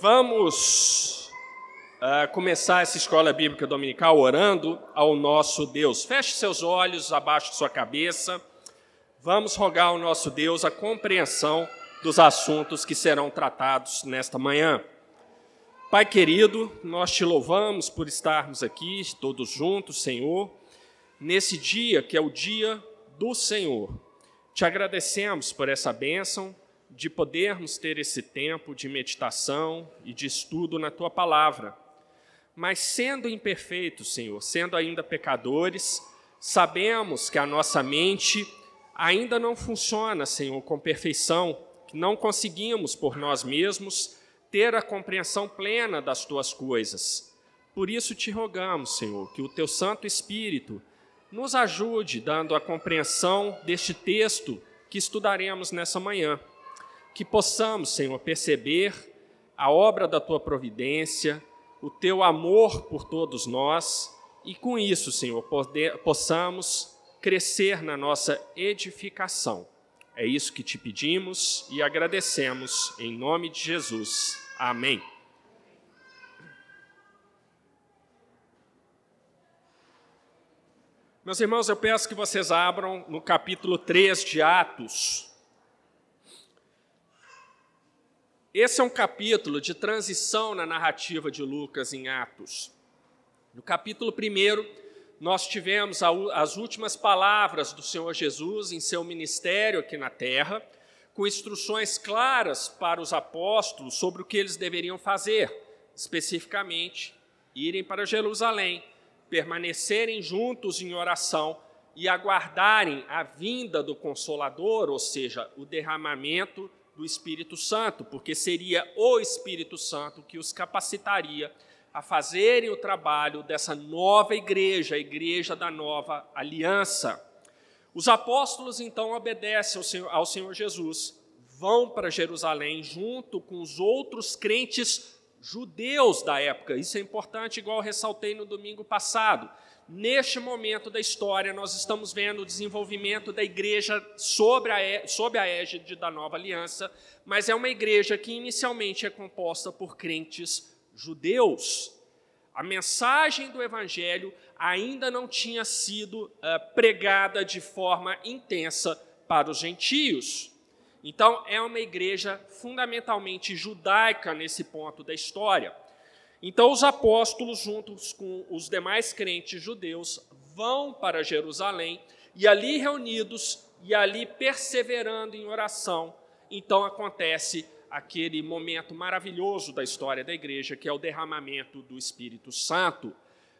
Vamos uh, começar essa escola bíblica dominical orando ao nosso Deus. Feche seus olhos abaixo de sua cabeça. Vamos rogar ao nosso Deus a compreensão dos assuntos que serão tratados nesta manhã. Pai querido, nós te louvamos por estarmos aqui todos juntos, Senhor, nesse dia que é o dia do Senhor. Te agradecemos por essa bênção de podermos ter esse tempo de meditação e de estudo na tua palavra. Mas sendo imperfeitos, Senhor, sendo ainda pecadores, sabemos que a nossa mente ainda não funciona, Senhor, com perfeição, que não conseguimos por nós mesmos ter a compreensão plena das tuas coisas. Por isso te rogamos, Senhor, que o teu Santo Espírito nos ajude dando a compreensão deste texto que estudaremos nessa manhã que possamos, Senhor, perceber a obra da tua providência, o teu amor por todos nós, e com isso, Senhor, poder, possamos crescer na nossa edificação. É isso que te pedimos e agradecemos, em nome de Jesus. Amém. Meus irmãos, eu peço que vocês abram no capítulo 3 de Atos. Esse é um capítulo de transição na narrativa de Lucas em Atos. No capítulo 1, nós tivemos as últimas palavras do Senhor Jesus em seu ministério aqui na terra, com instruções claras para os apóstolos sobre o que eles deveriam fazer, especificamente, irem para Jerusalém, permanecerem juntos em oração e aguardarem a vinda do Consolador, ou seja, o derramamento do Espírito Santo, porque seria o Espírito Santo que os capacitaria a fazerem o trabalho dessa nova igreja, a igreja da nova aliança. Os apóstolos então obedecem ao Senhor, ao Senhor Jesus, vão para Jerusalém junto com os outros crentes judeus da época. Isso é importante, igual ressaltei no domingo passado. Neste momento da história, nós estamos vendo o desenvolvimento da igreja sobre a, sob a égide da nova aliança, mas é uma igreja que inicialmente é composta por crentes judeus. A mensagem do evangelho ainda não tinha sido uh, pregada de forma intensa para os gentios. Então, é uma igreja fundamentalmente judaica nesse ponto da história. Então, os apóstolos, juntos com os demais crentes judeus, vão para Jerusalém e ali reunidos e ali perseverando em oração, então acontece aquele momento maravilhoso da história da igreja, que é o derramamento do Espírito Santo,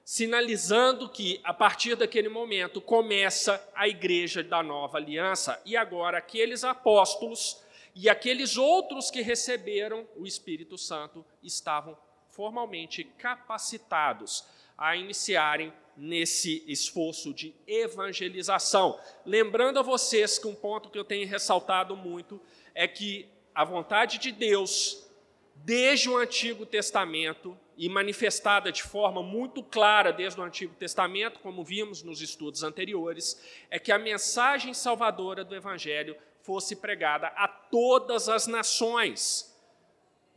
sinalizando que a partir daquele momento começa a igreja da nova aliança. E agora aqueles apóstolos e aqueles outros que receberam o Espírito Santo estavam formalmente capacitados a iniciarem nesse esforço de evangelização. Lembrando a vocês que um ponto que eu tenho ressaltado muito é que a vontade de Deus, desde o Antigo Testamento, e manifestada de forma muito clara desde o Antigo Testamento, como vimos nos estudos anteriores, é que a mensagem salvadora do Evangelho fosse pregada a todas as nações.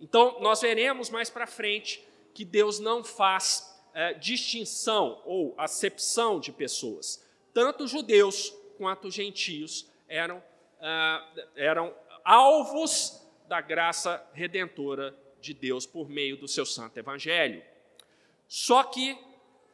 Então, nós veremos mais para frente que Deus não faz é, distinção ou acepção de pessoas. Tanto judeus quanto gentios eram, ah, eram alvos da graça redentora de Deus por meio do seu santo evangelho. Só que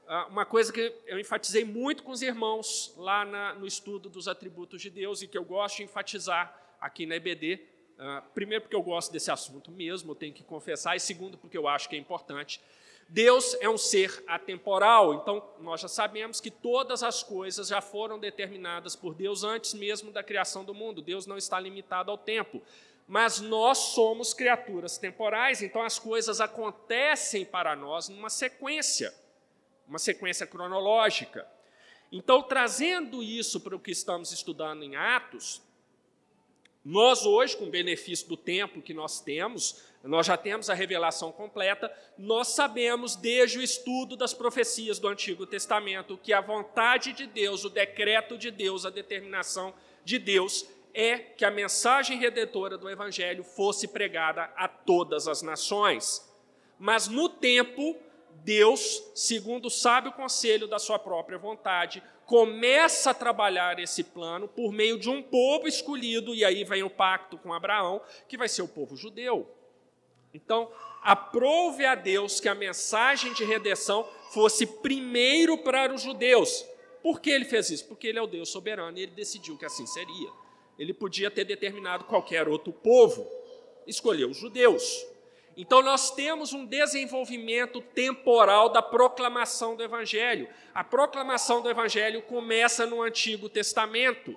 ah, uma coisa que eu enfatizei muito com os irmãos lá na, no estudo dos atributos de Deus e que eu gosto de enfatizar aqui na EBD Uh, primeiro, porque eu gosto desse assunto mesmo, eu tenho que confessar, e segundo, porque eu acho que é importante. Deus é um ser atemporal, então nós já sabemos que todas as coisas já foram determinadas por Deus antes mesmo da criação do mundo. Deus não está limitado ao tempo. Mas nós somos criaturas temporais, então as coisas acontecem para nós numa sequência, uma sequência cronológica. Então, trazendo isso para o que estamos estudando em Atos, nós hoje, com o benefício do tempo que nós temos, nós já temos a revelação completa, nós sabemos desde o estudo das profecias do Antigo Testamento que a vontade de Deus, o decreto de Deus, a determinação de Deus é que a mensagem redentora do Evangelho fosse pregada a todas as nações. Mas no tempo, Deus, segundo o sábio conselho da sua própria vontade, começa a trabalhar esse plano por meio de um povo escolhido, e aí vem o pacto com Abraão, que vai ser o povo judeu. Então, aprove a Deus que a mensagem de redenção fosse primeiro para os judeus. Por que ele fez isso? Porque ele é o Deus soberano e ele decidiu que assim seria. Ele podia ter determinado qualquer outro povo, escolheu os judeus. Então, nós temos um desenvolvimento temporal da proclamação do Evangelho. A proclamação do Evangelho começa no Antigo Testamento.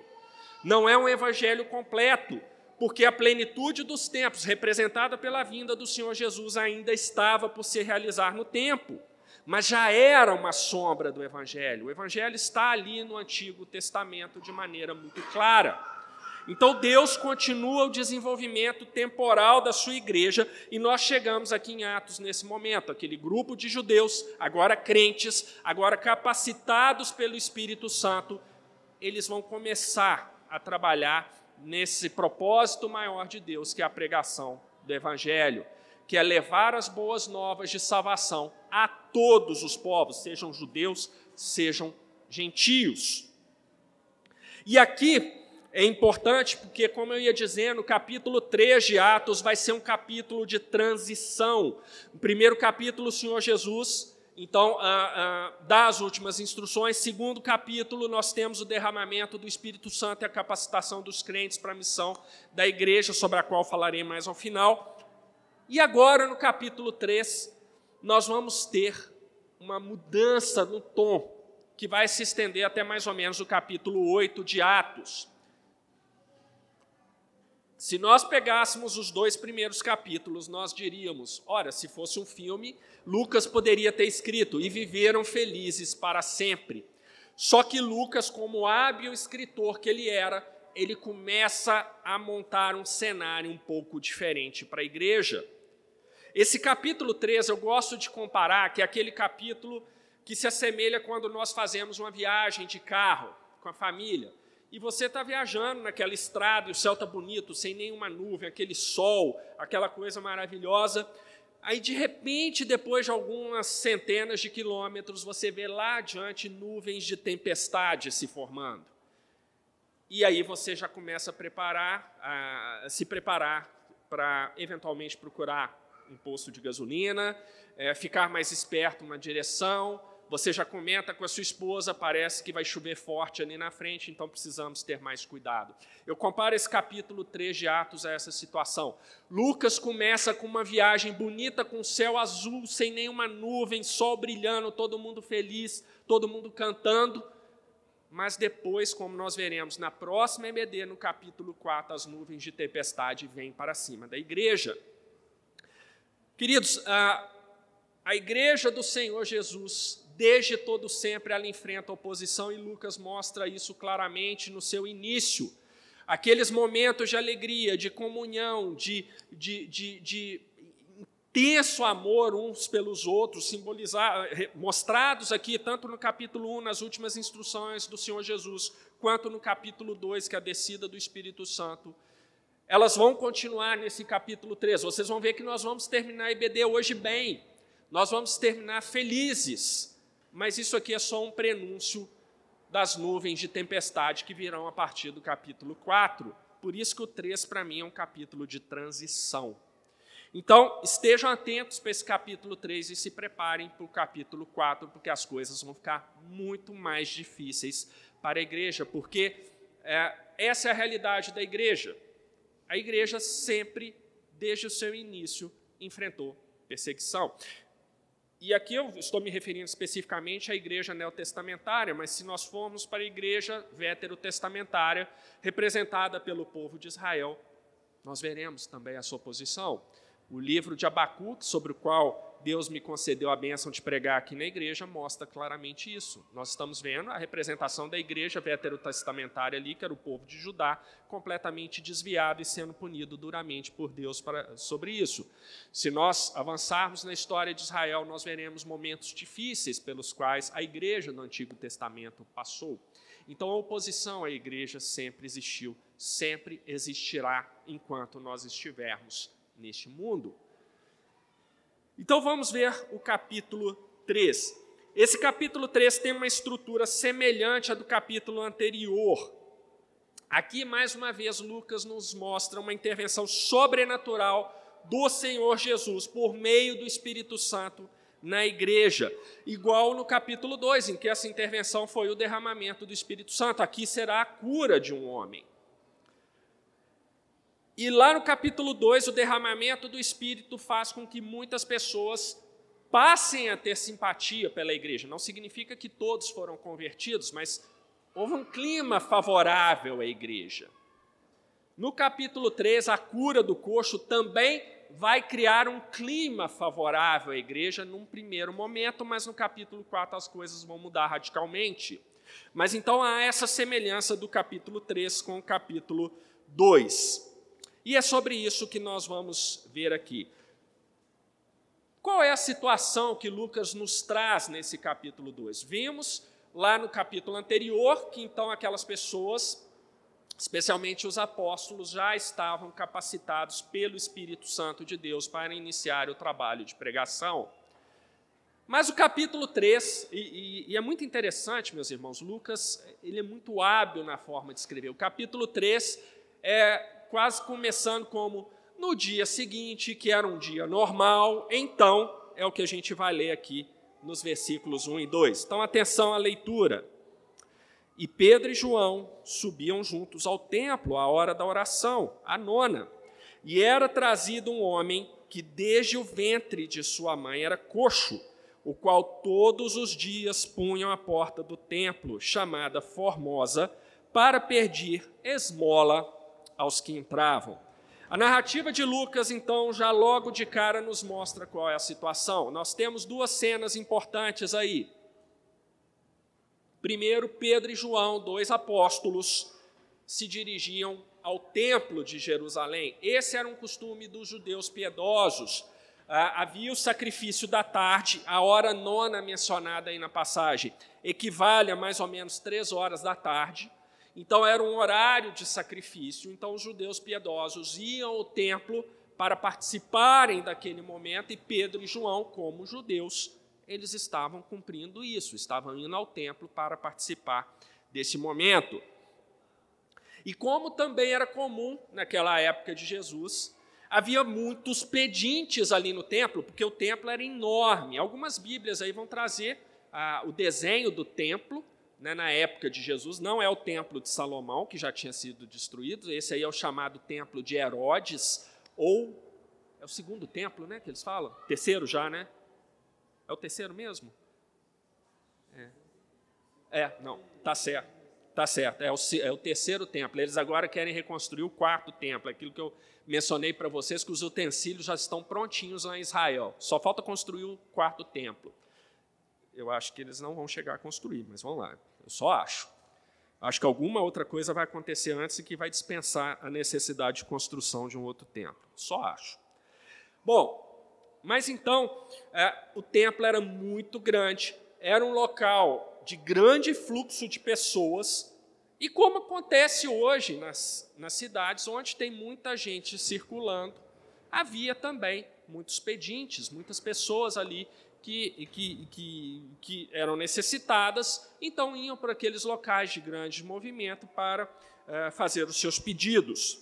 Não é um Evangelho completo, porque a plenitude dos tempos, representada pela vinda do Senhor Jesus, ainda estava por se realizar no tempo, mas já era uma sombra do Evangelho. O Evangelho está ali no Antigo Testamento de maneira muito clara. Então Deus continua o desenvolvimento temporal da sua igreja e nós chegamos aqui em Atos nesse momento, aquele grupo de judeus, agora crentes, agora capacitados pelo Espírito Santo, eles vão começar a trabalhar nesse propósito maior de Deus, que é a pregação do evangelho, que é levar as boas novas de salvação a todos os povos, sejam judeus, sejam gentios. E aqui é importante porque, como eu ia dizendo, o capítulo 3 de Atos vai ser um capítulo de transição. No primeiro capítulo, o Senhor Jesus, então, ah, ah, dá as últimas instruções. Segundo capítulo, nós temos o derramamento do Espírito Santo e a capacitação dos crentes para a missão da igreja, sobre a qual falarei mais ao final. E agora, no capítulo 3, nós vamos ter uma mudança no tom, que vai se estender até mais ou menos o capítulo 8 de Atos. Se nós pegássemos os dois primeiros capítulos, nós diríamos: ora, se fosse um filme, Lucas poderia ter escrito: e viveram felizes para sempre. Só que Lucas, como hábil escritor que ele era, ele começa a montar um cenário um pouco diferente para a igreja. Esse capítulo 13 eu gosto de comparar, que é aquele capítulo que se assemelha quando nós fazemos uma viagem de carro com a família e você está viajando naquela estrada e o céu está bonito, sem nenhuma nuvem, aquele sol, aquela coisa maravilhosa. Aí, de repente, depois de algumas centenas de quilômetros, você vê lá adiante nuvens de tempestade se formando. E aí você já começa a preparar, a se preparar para eventualmente procurar um posto de gasolina, é, ficar mais esperto na direção, você já comenta com a sua esposa, parece que vai chover forte ali na frente, então precisamos ter mais cuidado. Eu comparo esse capítulo 3 de Atos a essa situação. Lucas começa com uma viagem bonita, com céu azul, sem nenhuma nuvem, sol brilhando, todo mundo feliz, todo mundo cantando. Mas depois, como nós veremos na próxima EBD, no capítulo 4, as nuvens de tempestade vêm para cima da igreja. Queridos, a, a igreja do Senhor Jesus desde todo sempre ela enfrenta oposição e Lucas mostra isso claramente no seu início. Aqueles momentos de alegria, de comunhão, de, de, de, de intenso amor uns pelos outros, simbolizar, mostrados aqui tanto no capítulo 1, nas últimas instruções do Senhor Jesus, quanto no capítulo 2, que é a descida do Espírito Santo. Elas vão continuar nesse capítulo 3. Vocês vão ver que nós vamos terminar a IBD hoje bem. Nós vamos terminar felizes mas isso aqui é só um prenúncio das nuvens de tempestade que virão a partir do capítulo 4. Por isso que o 3 para mim é um capítulo de transição. Então, estejam atentos para esse capítulo 3 e se preparem para o capítulo 4, porque as coisas vão ficar muito mais difíceis para a igreja, porque é, essa é a realidade da igreja. A igreja sempre, desde o seu início, enfrentou perseguição. E aqui eu estou me referindo especificamente à igreja neotestamentária, mas se nós formos para a igreja veterotestamentária, representada pelo povo de Israel, nós veremos também a sua posição. O livro de Abacuque, sobre o qual Deus me concedeu a bênção de pregar aqui na igreja, mostra claramente isso. Nós estamos vendo a representação da igreja veterotestamentária ali, que era o povo de Judá, completamente desviado e sendo punido duramente por Deus para, sobre isso. Se nós avançarmos na história de Israel, nós veremos momentos difíceis pelos quais a igreja do Antigo Testamento passou. Então a oposição à igreja sempre existiu, sempre existirá enquanto nós estivermos neste mundo. Então vamos ver o capítulo 3. Esse capítulo 3 tem uma estrutura semelhante à do capítulo anterior. Aqui, mais uma vez, Lucas nos mostra uma intervenção sobrenatural do Senhor Jesus por meio do Espírito Santo na igreja, igual no capítulo 2, em que essa intervenção foi o derramamento do Espírito Santo. Aqui será a cura de um homem. E lá no capítulo 2, o derramamento do Espírito faz com que muitas pessoas passem a ter simpatia pela igreja. Não significa que todos foram convertidos, mas houve um clima favorável à igreja. No capítulo 3, a cura do coxo também vai criar um clima favorável à igreja num primeiro momento, mas no capítulo 4 as coisas vão mudar radicalmente. Mas então há essa semelhança do capítulo 3 com o capítulo 2. E é sobre isso que nós vamos ver aqui. Qual é a situação que Lucas nos traz nesse capítulo 2? Vimos lá no capítulo anterior que então aquelas pessoas, especialmente os apóstolos, já estavam capacitados pelo Espírito Santo de Deus para iniciar o trabalho de pregação. Mas o capítulo 3, e, e, e, é muito interessante, meus irmãos, Lucas ele é muito hábil na forma de escrever. O capítulo 3 é quase começando como no dia seguinte, que era um dia normal, então, é o que a gente vai ler aqui nos versículos 1 e 2. Então, atenção à leitura. E Pedro e João subiam juntos ao templo à hora da oração, a nona. E era trazido um homem que desde o ventre de sua mãe era coxo, o qual todos os dias punham à porta do templo, chamada Formosa, para pedir esmola aos que entravam. A narrativa de Lucas, então, já logo de cara nos mostra qual é a situação. Nós temos duas cenas importantes aí. Primeiro, Pedro e João, dois apóstolos, se dirigiam ao templo de Jerusalém. Esse era um costume dos judeus piedosos. Ah, havia o sacrifício da tarde, a hora nona mencionada aí na passagem, equivale a mais ou menos três horas da tarde. Então era um horário de sacrifício. Então os judeus piedosos iam ao templo para participarem daquele momento e Pedro e João, como judeus, eles estavam cumprindo isso, estavam indo ao templo para participar desse momento. E como também era comum naquela época de Jesus, havia muitos pedintes ali no templo, porque o templo era enorme. Algumas Bíblias aí vão trazer ah, o desenho do templo, né, na época de Jesus, não é o templo de Salomão, que já tinha sido destruído, esse aí é o chamado templo de Herodes, ou é o segundo templo, né, que eles falam? Terceiro já, né? É o terceiro mesmo? É, é não, tá certo, tá certo, é o, é o terceiro templo. Eles agora querem reconstruir o quarto templo, aquilo que eu mencionei para vocês, que os utensílios já estão prontinhos lá em Israel, só falta construir o quarto templo. Eu acho que eles não vão chegar a construir, mas vão lá. Eu só acho. Acho que alguma outra coisa vai acontecer antes e que vai dispensar a necessidade de construção de um outro templo. Só acho. Bom, mas então, é, o templo era muito grande, era um local de grande fluxo de pessoas, e como acontece hoje nas, nas cidades onde tem muita gente circulando, havia também muitos pedintes, muitas pessoas ali que, que, que, que eram necessitadas, então iam para aqueles locais de grande movimento para é, fazer os seus pedidos.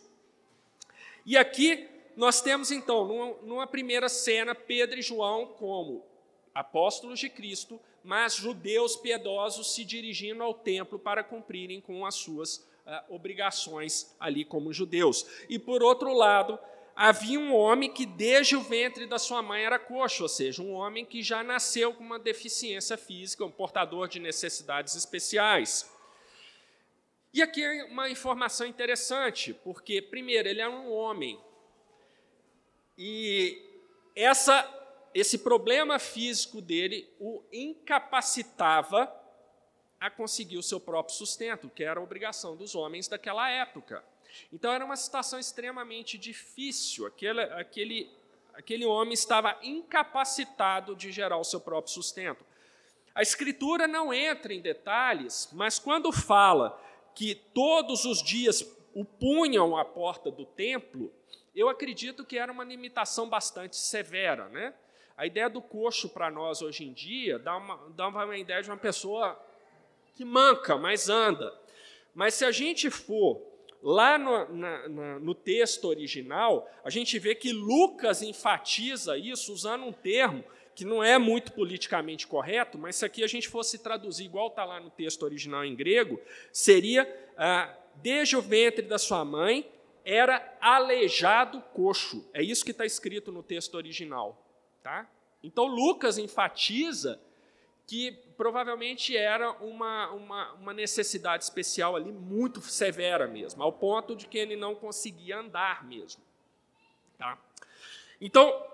E aqui nós temos, então, numa, numa primeira cena, Pedro e João como apóstolos de Cristo, mas judeus piedosos se dirigindo ao templo para cumprirem com as suas uh, obrigações ali como judeus. E por outro lado, havia um homem que desde o ventre da sua mãe era coxo, ou seja, um homem que já nasceu com uma deficiência física, um portador de necessidades especiais. E aqui é uma informação interessante, porque, primeiro, ele era um homem. E essa, esse problema físico dele o incapacitava a conseguir o seu próprio sustento, que era a obrigação dos homens daquela época. Então era uma situação extremamente difícil. Aquele, aquele, aquele homem estava incapacitado de gerar o seu próprio sustento. A Escritura não entra em detalhes, mas quando fala que todos os dias o punham à porta do templo, eu acredito que era uma limitação bastante severa. Né? A ideia do coxo para nós hoje em dia dá uma, dá uma ideia de uma pessoa que manca, mas anda. Mas se a gente for lá no, na, na, no, texto original, a gente vê que Lucas enfatiza isso usando um termo que não é muito politicamente correto, mas se aqui a gente fosse traduzir igual está lá no texto original em grego, seria ah, desde o ventre da sua mãe era aleijado coxo. É isso que está escrito no texto original. Tá? Então Lucas enfatiza que provavelmente era uma, uma, uma, necessidade especial ali muito severa mesmo, ao ponto de que ele não conseguia andar mesmo. Tá? Então,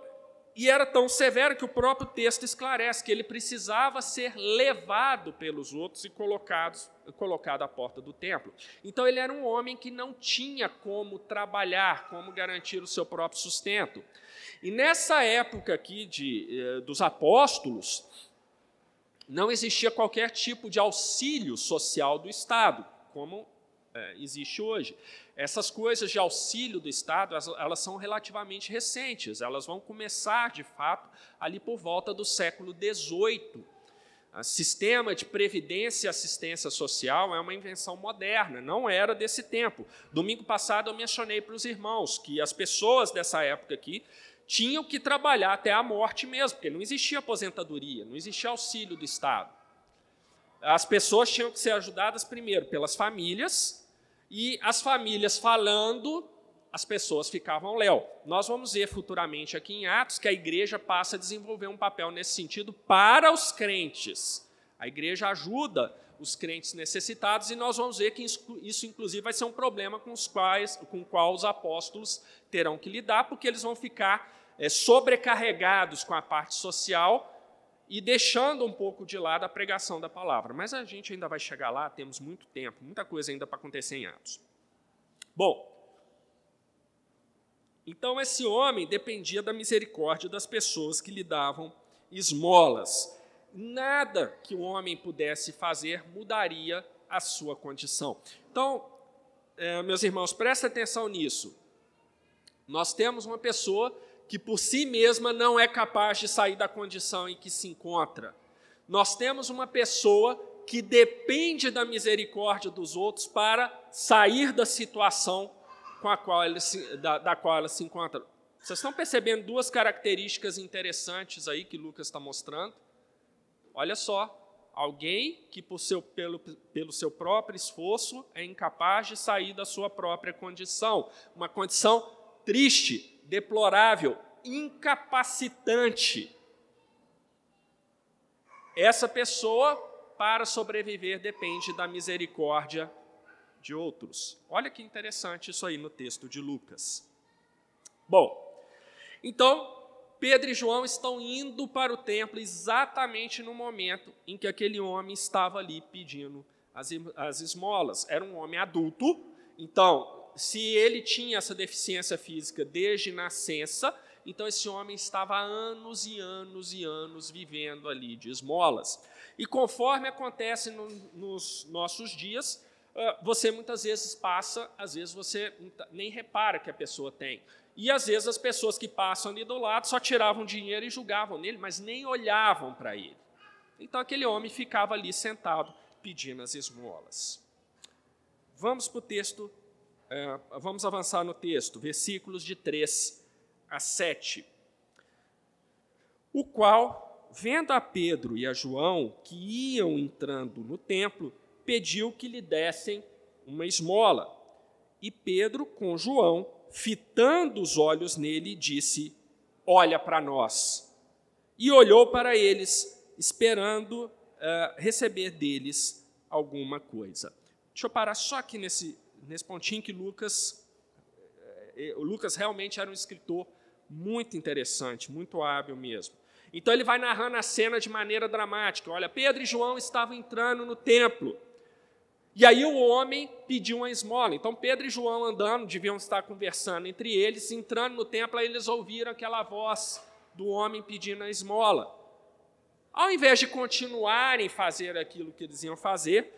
e era tão severo que o próprio texto esclarece que ele precisava ser levado pelos outros e colocado, colocado à porta do templo. Então ele era um homem que não tinha como trabalhar, como garantir o seu próprio sustento. E nessa época aqui de, eh, dos apóstolos, não existia qualquer tipo de auxílio social do Estado, como é, existe hoje. Essas coisas de auxílio do Estado, elas, elas, são relativamente recentes, elas vão começar, de fato, ali por volta do século XVIII. O sistema de previdência e assistência social é uma invenção moderna, não era desse tempo. Domingo passado eu mencionei para os irmãos que as pessoas dessa época aqui tinham que trabalhar até a morte mesmo, porque não existia aposentadoria, não existia auxílio do Estado. As pessoas tinham que ser ajudadas primeiro pelas famílias, e as famílias falando, as pessoas ficavam léu. Nós vamos ver futuramente aqui em Atos que a igreja passa a desenvolver um papel nesse sentido para os crentes. A igreja ajuda os crentes necessitados e nós vamos ver que isso, inclusive, vai ser um problema com, os quais, com o qual os apóstolos terão que lidar, porque eles vão ficar é, sobrecarregados com a parte social e deixando um pouco de lado a pregação da palavra. Mas a gente ainda vai chegar lá, temos muito tempo, muita coisa ainda para acontecer em Atos. Bom, então esse homem dependia da misericórdia das pessoas que lhe davam esmolas. Nada que o homem pudesse fazer mudaria a sua condição. Então, é, meus irmãos, prestem atenção nisso. Nós temos uma pessoa que por si mesma não é capaz de sair da condição em que se encontra. Nós temos uma pessoa que depende da misericórdia dos outros para sair da situação com a qual ele se, da, da qual ela se encontra. Vocês estão percebendo duas características interessantes aí que Lucas está mostrando? Olha só, alguém que por seu, pelo, pelo seu próprio esforço é incapaz de sair da sua própria condição, uma condição triste, deplorável, incapacitante. Essa pessoa, para sobreviver, depende da misericórdia de outros. Olha que interessante isso aí no texto de Lucas. Bom, então, Pedro e João estão indo para o templo exatamente no momento em que aquele homem estava ali pedindo as, as esmolas. Era um homem adulto, então se ele tinha essa deficiência física desde nascença, então esse homem estava há anos e anos e anos vivendo ali de esmolas. E conforme acontece no, nos nossos dias, você muitas vezes passa, às vezes você nem repara que a pessoa tem. E às vezes as pessoas que passam ali do lado só tiravam dinheiro e julgavam nele, mas nem olhavam para ele. Então aquele homem ficava ali sentado pedindo as esmolas. Vamos para o texto é, vamos avançar no texto, versículos de 3 a 7. O qual, vendo a Pedro e a João que iam entrando no templo, pediu que lhe dessem uma esmola. E Pedro, com João, fitando os olhos nele, disse: Olha para nós. E olhou para eles, esperando uh, receber deles alguma coisa. Deixa eu parar só aqui nesse nesse pontinho que Lucas, eh, eh, Lucas realmente era um escritor muito interessante, muito hábil mesmo. Então ele vai narrando a cena de maneira dramática. Olha, Pedro e João estavam entrando no templo. E aí o homem pediu uma esmola. Então Pedro e João andando, deviam estar conversando entre eles, entrando no templo, aí eles ouviram aquela voz do homem pedindo a esmola. Ao invés de continuarem fazer aquilo que eles iam fazer,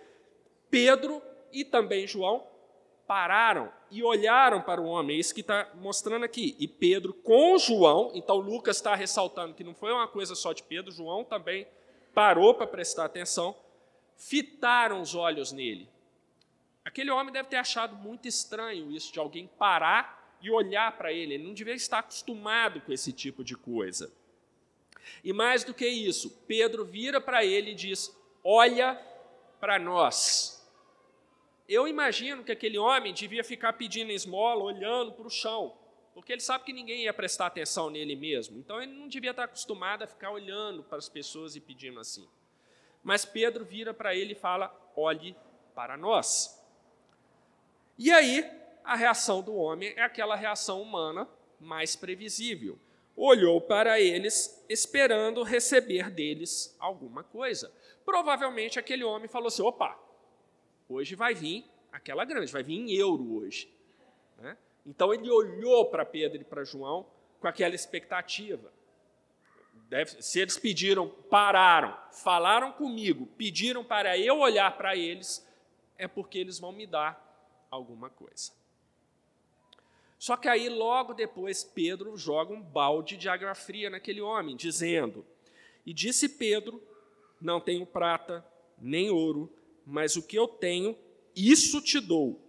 Pedro e também João pararam e olharam para o homem. É isso que está mostrando aqui. E Pedro com João, então Lucas está ressaltando que não foi uma coisa só de Pedro, João também parou para prestar atenção, fitaram os olhos nele. Aquele homem deve ter achado muito estranho isso, de alguém parar e olhar para ele. Ele não devia estar acostumado com esse tipo de coisa. E mais do que isso, Pedro vira para ele e diz: Olha para nós. Eu imagino que aquele homem devia ficar pedindo esmola, olhando para o chão, porque ele sabe que ninguém ia prestar atenção nele mesmo. Então ele não devia estar acostumado a ficar olhando para as pessoas e pedindo assim. Mas Pedro vira para ele e fala: Olhe para nós. E aí, a reação do homem é aquela reação humana mais previsível. Olhou para eles, esperando receber deles alguma coisa. Provavelmente aquele homem falou assim: opa, hoje vai vir aquela grande, vai vir em euro hoje. Né? Então ele olhou para Pedro e para João com aquela expectativa. Deve, se eles pediram, pararam, falaram comigo, pediram para eu olhar para eles, é porque eles vão me dar alguma coisa. Só que aí, logo depois, Pedro joga um balde de água fria naquele homem, dizendo: E disse Pedro: Não tenho prata, nem ouro, mas o que eu tenho, isso te dou.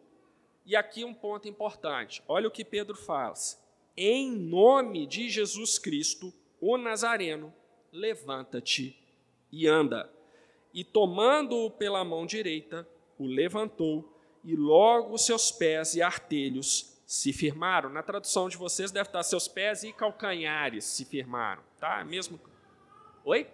E aqui um ponto importante: olha o que Pedro faz. Em nome de Jesus Cristo, o Nazareno, levanta-te e anda. E tomando-o pela mão direita, o levantou e logo seus pés e artelhos se firmaram. Na tradução de vocês deve estar seus pés e calcanhares se firmaram, tá? Mesmo Oi?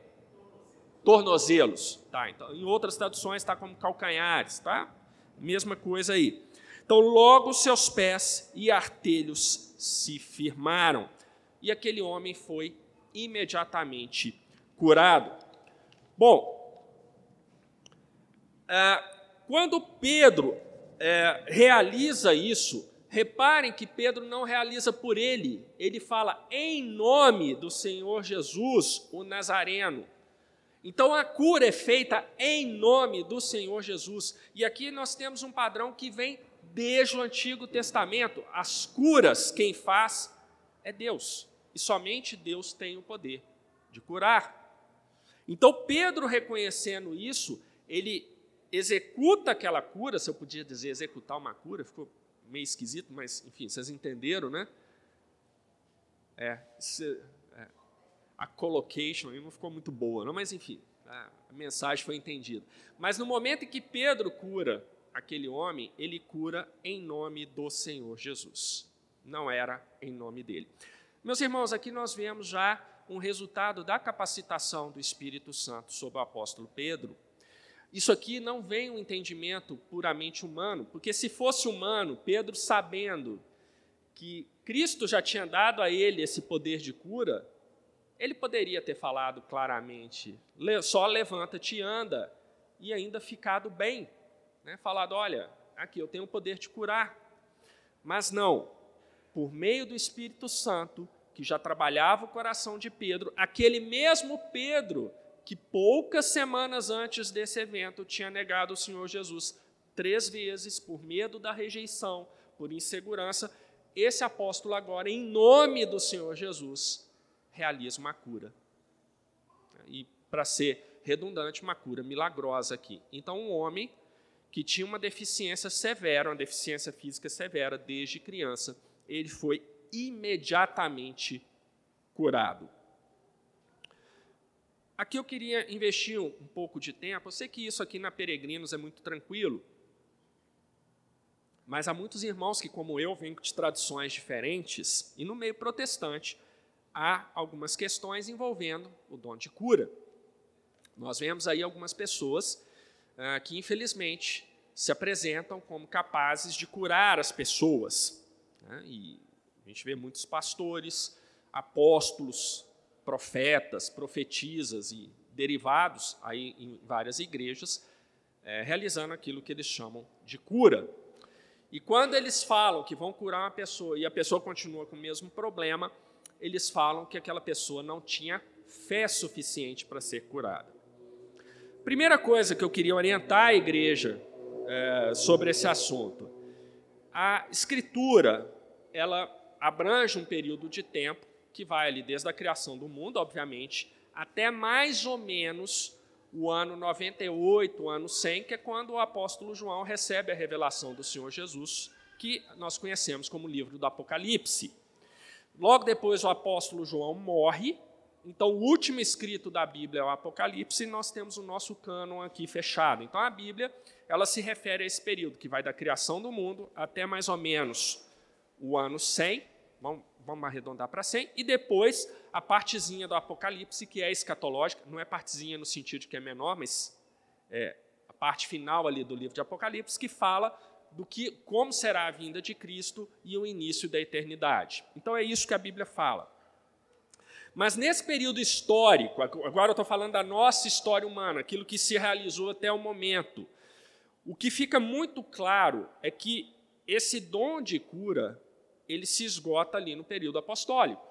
Tornozelos, tá? Então, em outras traduções está como calcanhares, tá? Mesma coisa aí. Então, logo seus pés e artelhos se firmaram, e aquele homem foi imediatamente curado. Bom, ah, quando Pedro é, realiza isso, reparem que Pedro não realiza por ele, ele fala em nome do Senhor Jesus, o Nazareno. Então a cura é feita em nome do Senhor Jesus. E aqui nós temos um padrão que vem desde o Antigo Testamento. As curas, quem faz é Deus. E somente Deus tem o poder de curar. Então Pedro, reconhecendo isso, ele executa aquela cura, se eu podia dizer executar uma cura, ficou meio esquisito, mas enfim, vocês entenderam, né? É, a collocation aí não ficou muito boa, não, mas enfim, a, mensagem foi entendida. Mas no momento em que Pedro cura aquele homem, ele cura em nome do Senhor Jesus. Não era em nome dele. Meus irmãos, aqui nós vemos já um resultado da capacitação do Espírito Santo sobre o apóstolo Pedro, isso aqui não vem um entendimento puramente humano, porque se fosse humano, Pedro sabendo que Cristo já tinha dado a ele esse poder de cura, ele poderia ter falado claramente: só levanta-te e anda, e ainda ficado bem. Né? Falado: olha, aqui eu tenho o poder de curar. Mas não, por meio do Espírito Santo, que já trabalhava o coração de Pedro, aquele mesmo Pedro que poucas semanas antes desse evento tinha negado o Senhor Jesus três vezes por medo da rejeição, por insegurança, esse apóstolo agora, em nome do Senhor Jesus, realiza uma cura. E para ser redundante, uma cura milagrosa aqui. Então, um homem que tinha uma deficiência severa, uma deficiência física severa desde criança, ele foi imediatamente curado. Aqui eu queria investir um, pouco de tempo. Eu sei que isso aqui na Peregrinos é muito tranquilo, mas há muitos irmãos que, como eu, vêm de tradições diferentes, e no meio protestante há algumas questões envolvendo o dom de cura. Nós vemos aí algumas pessoas ah, que, infelizmente, se apresentam como capazes de curar as pessoas. Né? E a gente vê muitos pastores, apóstolos, profetas, profetisas e derivados aí em várias igrejas, é, realizando aquilo que eles chamam de cura. E quando eles falam que vão curar uma pessoa e a pessoa continua com o mesmo problema, eles falam que aquela pessoa não tinha fé suficiente para ser curada. Primeira coisa que eu queria orientar a igreja é, sobre esse assunto. A escritura, ela abrange um período de tempo que vai ali desde a criação do mundo, obviamente, até mais ou menos o ano 98, o ano 100, que é quando o apóstolo João recebe a revelação do Senhor Jesus, que nós conhecemos como livro do Apocalipse. Logo depois o apóstolo João morre, então o último escrito da Bíblia é o Apocalipse e nós temos o nosso cânon aqui fechado. Então a Bíblia, ela se refere a esse período que vai da criação do mundo até mais ou menos o ano 100, vamos, vamos arredondar para 100, e depois a partezinha do Apocalipse, que é escatológica, não é partezinha no sentido de que é menor, mas é a parte final ali do livro de Apocalipse, que fala do que como será a vinda de Cristo e o início da eternidade. Então é isso que a Bíblia fala. Mas nesse período histórico, agora eu estou falando da nossa história humana, aquilo que se realizou até o momento, o que fica muito claro é que esse dom de cura ele se esgota ali no período apostólico.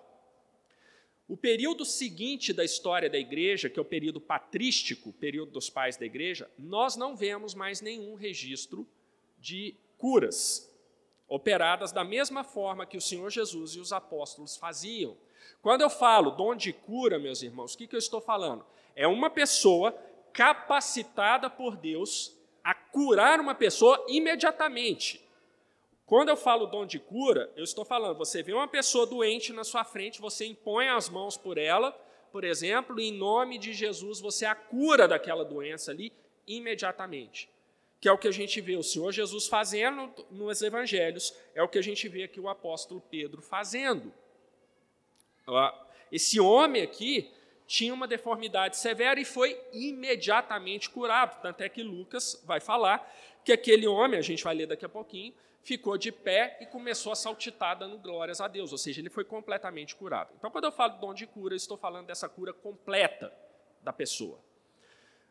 O período seguinte da história da igreja, que é o período patrístico, período dos pais da igreja, nós não vemos mais nenhum registro de curas operadas da mesma forma que o Senhor Jesus e os apóstolos faziam. Quando eu falo dom de cura, meus irmãos, o que, que eu estou falando? É uma pessoa capacitada por Deus a curar uma pessoa imediatamente. Quando eu falo dom de cura, eu estou falando, você vê uma pessoa doente na sua frente, você impõe as mãos por ela, por exemplo, e em nome de Jesus você a cura daquela doença ali imediatamente. Que é o que a gente vê o Senhor Jesus fazendo nos evangelhos, é o que a gente vê aqui o apóstolo Pedro fazendo. Esse homem aqui tinha uma deformidade severa e foi imediatamente curado. Tanto é que Lucas vai falar que aquele homem, a gente vai ler daqui a pouquinho, ficou de pé e começou a saltitar dando glórias a Deus, ou seja, ele foi completamente curado. Então, quando eu falo dom de cura, eu estou falando dessa cura completa da pessoa.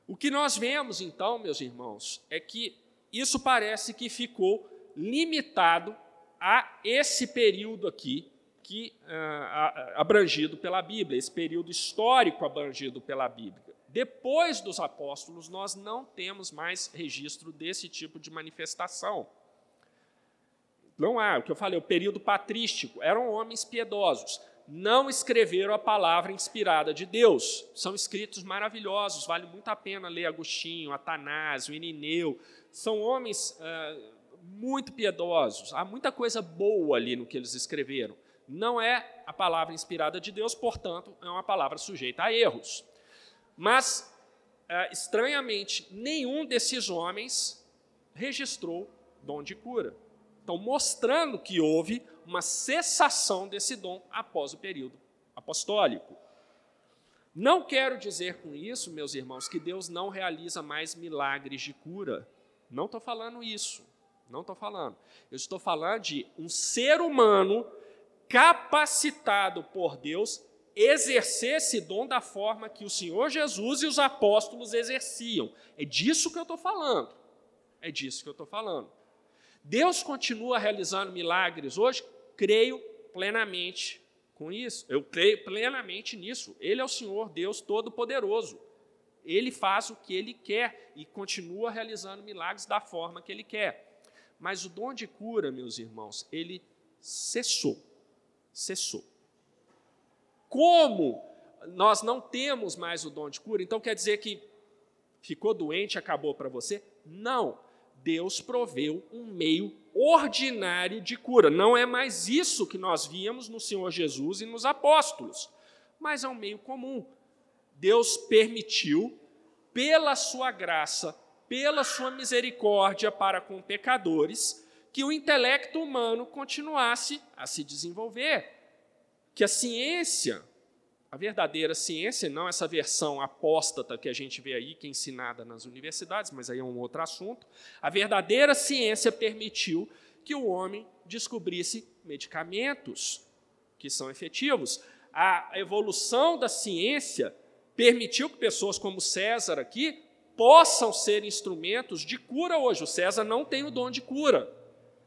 O que nós vemos, então, meus irmãos, é que isso parece que ficou limitado a esse período aqui, que ah, abrangido pela Bíblia, esse período histórico abrangido pela Bíblia. Depois dos apóstolos, nós não temos mais registro desse tipo de manifestação. Não há, o que eu falei, o período patrístico, eram homens piedosos, não escreveram a palavra inspirada de Deus. São escritos maravilhosos, vale muito a pena ler Agostinho, Atanásio, Inineu. São homens ah, muito piedosos, há muita coisa boa ali no que eles escreveram. Não é a palavra inspirada de Deus, portanto, é uma palavra sujeita a erros. Mas, ah, estranhamente, nenhum desses homens registrou dom de cura. Então, mostrando que houve uma cessação desse dom após o período apostólico. Não quero dizer com isso, meus irmãos, que Deus não realiza mais milagres de cura. Não estou falando isso. Não estou falando. Eu estou falando de um ser humano capacitado por Deus exercer esse dom da forma que o Senhor Jesus e os apóstolos exerciam. É disso que eu estou falando. É disso que eu estou falando. Deus continua realizando milagres hoje? Creio plenamente com isso. Eu creio plenamente nisso. Ele é o Senhor Deus Todo-Poderoso. Ele faz o que ele quer e continua realizando milagres da forma que ele quer. Mas o dom de cura, meus irmãos, ele cessou. Cessou. Como nós não temos mais o dom de cura, então quer dizer que ficou doente, acabou para você? Não. Deus proveu um meio ordinário de cura. Não é mais isso que nós víamos no Senhor Jesus e nos apóstolos, mas é um meio comum. Deus permitiu, pela sua graça, pela sua misericórdia para com pecadores, que o intelecto humano continuasse a se desenvolver, que a ciência a verdadeira ciência, não essa versão apóstata que a gente vê aí, que é ensinada nas universidades, mas aí é um outro assunto. A verdadeira ciência permitiu que o homem descobrisse medicamentos que são efetivos. A evolução da ciência permitiu que pessoas como César aqui possam ser instrumentos de cura hoje. O César não tem o dom de cura,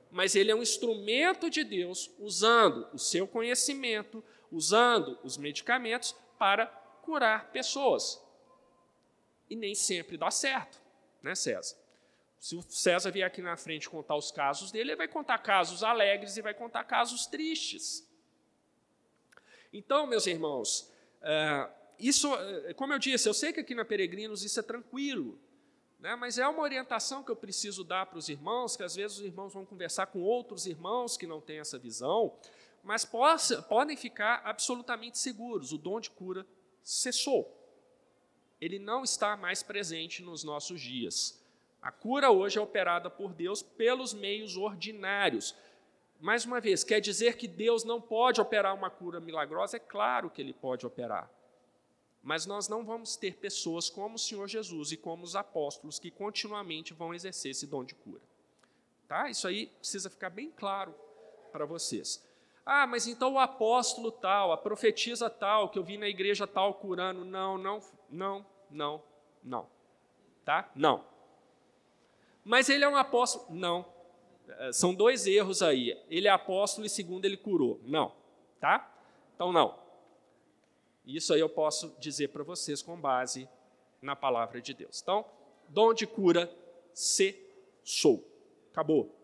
mas ele é um instrumento de Deus usando o seu conhecimento, usando os medicamentos para curar pessoas. E nem sempre dá certo, né, César? Se o César vier aqui na frente contar os casos dele, ele vai contar casos alegres e vai contar casos tristes. Então, meus irmãos, é, isso, é, como eu disse, eu sei que aqui na Peregrinos isso é tranquilo, né, mas é uma orientação que eu preciso dar para os irmãos, que às vezes os irmãos vão conversar com outros irmãos que não têm essa visão, mas possa, podem ficar absolutamente seguros: o dom de cura cessou. Ele não está mais presente nos nossos dias. A cura hoje é operada por Deus pelos meios ordinários. Mais uma vez, quer dizer que Deus não pode operar uma cura milagrosa? É claro que ele pode operar. Mas nós não vamos ter pessoas como o Senhor Jesus e como os apóstolos que continuamente vão exercer esse dom de cura. Tá? Isso aí precisa ficar bem claro para vocês. Ah, mas então o apóstolo tal, a profetisa tal, que eu vi na igreja tal curando. Não, não, não, não, não. Tá? Não. Mas ele é um apóstolo. Não. É, são dois erros aí. Ele é apóstolo e segundo ele curou. Não. Tá? Então não. Isso aí eu posso dizer para vocês com base na palavra de Deus. Então, dom de cura cessou. Acabou.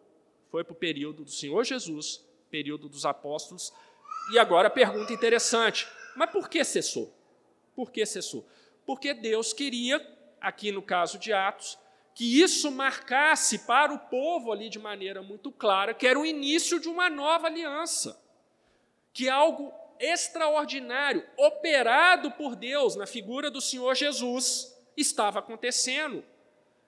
Foi para o período do Senhor Jesus período dos apóstolos. E agora a pergunta interessante: mas por que cessou? Por que cessou? Porque Deus queria, aqui no caso de Atos, que isso marcasse para o povo ali de maneira muito clara que era o início de uma nova aliança, que algo extraordinário, operado por Deus na figura do Senhor Jesus, estava acontecendo.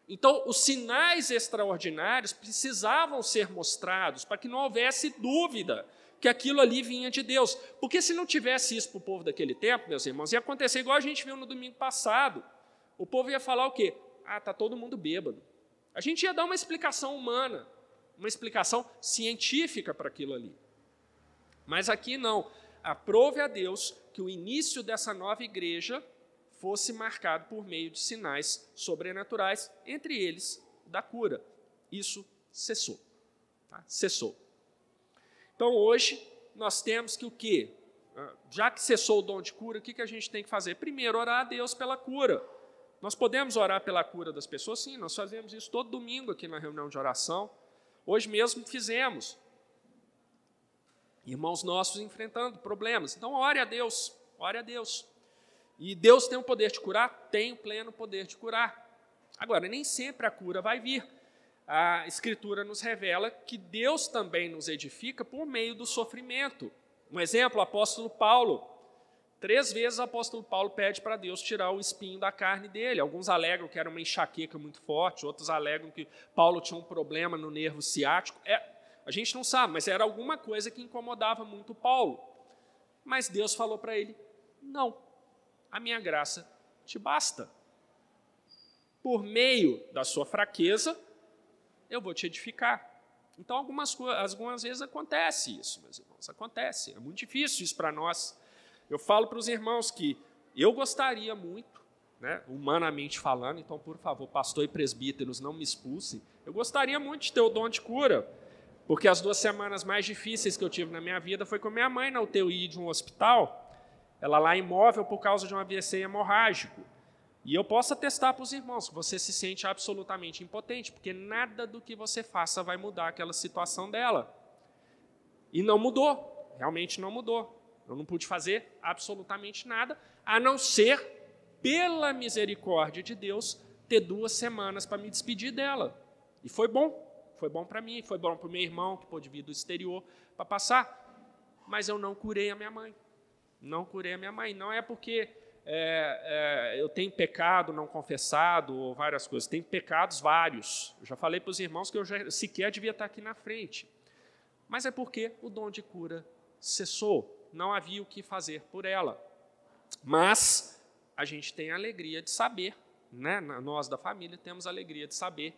Então, os sinais extraordinários precisavam ser mostrados para que não houvesse dúvida que aquilo ali vinha de Deus. Porque se não tivesse isso para o povo daquele tempo, meus irmãos, ia acontecer igual a gente viu no domingo passado. O povo ia falar o quê? Ah, está todo mundo bêbado. A gente ia dar uma explicação humana, uma explicação científica para aquilo ali. Mas aqui não. Aprove a Deus que o início dessa nova igreja fosse marcado por meio de sinais sobrenaturais, entre eles da cura. Isso cessou. Tá? Cessou. Então hoje nós temos que o quê? Ah, já que cessou o dom de cura, o que a gente tem que fazer? Primeiro, orar a Deus pela cura. Nós podemos orar pela cura das pessoas? Sim, nós fazemos isso todo domingo aqui na reunião de oração. Hoje mesmo fizemos. Irmãos nossos enfrentando problemas. Então, ore a Deus, ore a Deus. E Deus tem o poder de curar? Tem o pleno poder de curar. Agora, nem sempre a cura vai vir. A Escritura nos revela que Deus também nos edifica por meio do sofrimento. Um exemplo, o apóstolo Paulo. Três vezes o apóstolo Paulo pede para Deus tirar o espinho da carne dele. Alguns alegam que era uma enxaqueca muito forte, outros alegam que Paulo tinha um problema no nervo ciático. É, a gente não sabe, mas era alguma coisa que incomodava muito Paulo. Mas Deus falou para ele: não, a minha graça te basta. Por meio da sua fraqueza, eu vou te edificar. Então, algumas, algumas vezes acontece isso, meus irmãos, acontece. É muito difícil isso para nós. Eu falo para os irmãos que eu gostaria muito, né, humanamente falando, então, por favor, pastor e presbíteros, não me expulsem. Eu gostaria muito de ter o dom de cura, porque as duas semanas mais difíceis que eu tive na minha vida foi com minha mãe na UTI de um hospital ela lá imóvel por causa de um AVC hemorrágico. E eu posso atestar para os irmãos que você se sente absolutamente impotente, porque nada do que você faça vai mudar aquela situação dela. E não mudou, realmente não mudou. Eu não pude fazer absolutamente nada, a não ser, pela misericórdia de Deus, ter duas semanas para me despedir dela. E foi bom, foi bom para mim, foi bom para o meu irmão, que pôde vir do exterior para passar. Mas eu não curei a minha mãe não curei a minha mãe. Não é porque é, é, eu tenho pecado não confessado ou várias coisas. Tem pecados vários. Eu já falei para os irmãos que eu já, sequer devia estar aqui na frente. Mas é porque o dom de cura cessou. Não havia o que fazer por ela. Mas a gente tem a alegria de saber, né? nós da família temos a alegria de saber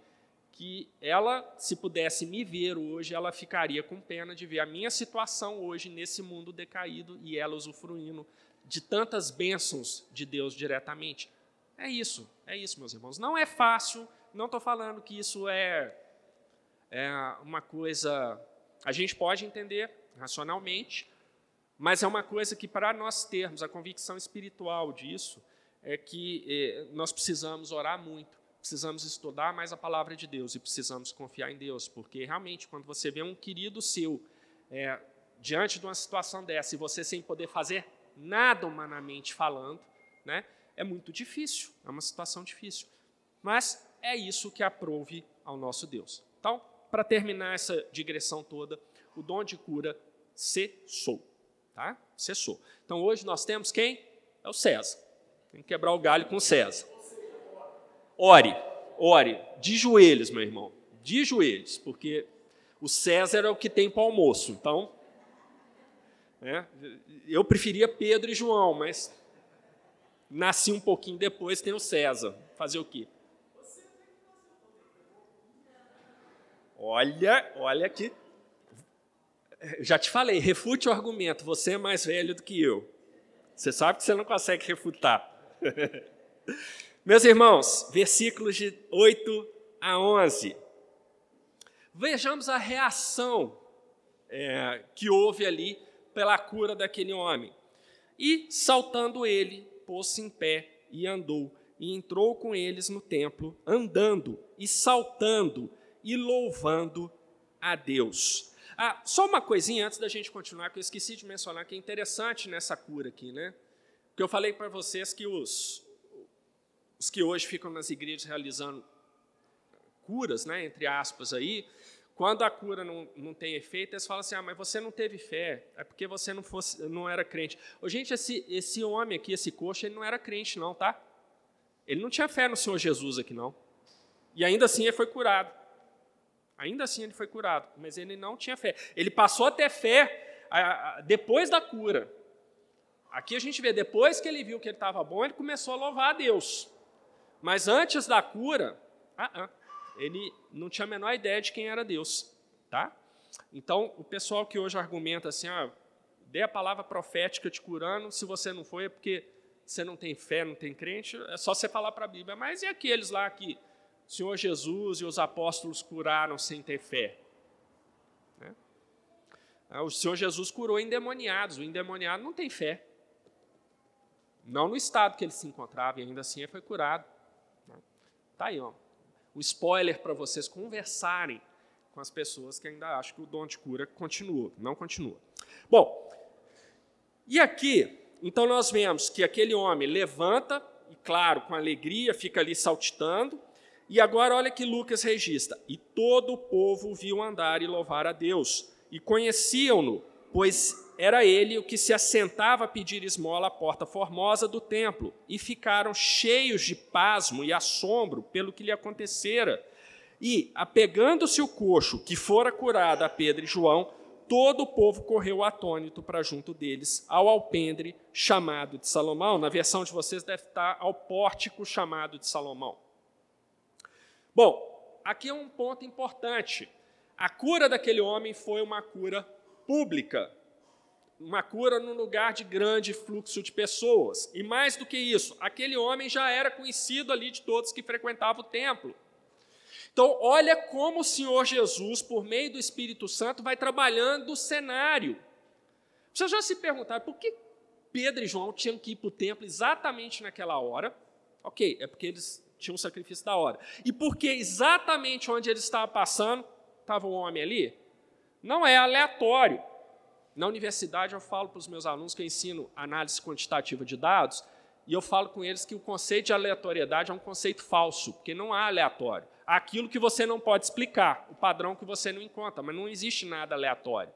que ela, se pudesse me ver hoje, ela ficaria com pena de ver a minha situação hoje nesse mundo decaído e ela usufruindo de tantas bênçãos de Deus diretamente. É isso, é isso, meus irmãos. Não é fácil, não estou falando que isso é, é uma coisa. A gente pode entender racionalmente, Mas é uma coisa que, para nós termos a convicção espiritual disso, é que eh, nós precisamos orar muito, precisamos estudar mais a palavra de Deus e precisamos confiar em Deus, porque realmente, quando você vê um querido seu é, diante de uma situação dessa e você sem poder fazer nada humanamente falando, né, é muito difícil, é uma situação difícil. Mas é isso que aprove ao nosso Deus. Então, para terminar essa digressão toda, o dom de cura cessou. Tá? Cessou. Então hoje nós temos quem? É o César. Tem que quebrar o galho com o César. Ore, ore, de joelhos, meu irmão, de joelhos, porque o César é o que tem para almoço. Então, é, eu preferia Pedro e João, mas nasci um pouquinho depois, tem o César. Fazer o quê? Olha, olha aqui já te falei, refute o argumento, você é mais velho do que eu. Você sabe que você não consegue refutar. Meus irmãos, versículos de 8 a 11. Vejamos a reação é, que houve ali pela cura daquele homem. E, saltando ele, pôs-se em pé e andou, e entrou com eles no templo, andando e saltando e louvando a Deus. Ah, só uma coisinha antes da gente continuar, que eu esqueci de mencionar, que é interessante nessa cura aqui, né? Porque eu falei para vocês que os, os que hoje ficam nas igrejas realizando curas, né, entre aspas, aí, quando a cura não, não tem efeito, eles falam assim: ah, mas você não teve fé, é porque você não, fosse, não era crente. Ô, gente, esse, esse homem aqui, esse coxa, ele não era crente, não, tá? Ele não tinha fé no Senhor Jesus aqui, não. E ainda assim ele foi curado. Ainda assim ele foi curado, mas ele não tinha fé. Ele passou a ter fé depois da cura. Aqui a gente vê, depois que ele viu que ele estava bom, ele começou a louvar a Deus. Mas antes da cura, ah, ah, ele não tinha a menor ideia de quem era Deus. Tá? Então, o pessoal que hoje argumenta assim, ah, dê a palavra profética te curando, se você não foi é porque você não tem fé, não tem crente, é só você falar para a Bíblia. Mas e aqueles lá que o Senhor Jesus e os apóstolos curaram sem ter fé. Né? Ah, o Senhor Jesus curou endemoniados, o endemoniado não tem fé. Não no estado que ele se encontrava, e ainda assim ele foi curado. Está aí, ó. o spoiler para vocês conversarem com as pessoas que ainda acham que o dom de cura continua, não continua. Bom, e aqui, então nós vemos que aquele homem levanta, e claro, com alegria, fica ali saltitando, e agora olha que Lucas registra: E todo o povo viu andar e louvar a Deus, e conheciam-no, pois era ele o que se assentava a pedir esmola à porta formosa do templo, e ficaram cheios de pasmo e assombro pelo que lhe acontecera. E, apegando-se o coxo que fora curado a Pedro e João, todo o povo correu atônito para junto deles, ao alpendre chamado de Salomão. Na versão de vocês deve estar ao pórtico chamado de Salomão. Bom, aqui é um ponto importante. A cura daquele homem foi uma cura pública, uma cura num lugar de grande fluxo de pessoas. E mais do que isso, aquele homem já era conhecido ali de todos que frequentavam o templo. Então, olha como o Senhor Jesus, por meio do Espírito Santo, vai trabalhando o cenário. Você já se perguntaram por que Pedro e João tinham que ir para o templo exatamente naquela hora? Ok, é porque eles tinha um sacrifício da hora. E porque exatamente onde ele estava passando, estava um homem ali, não é aleatório. Na universidade eu falo para os meus alunos que eu ensino análise quantitativa de dados, e eu falo com eles que o conceito de aleatoriedade é um conceito falso, porque não há aleatório. Há aquilo que você não pode explicar, o padrão que você não encontra, mas não existe nada aleatório.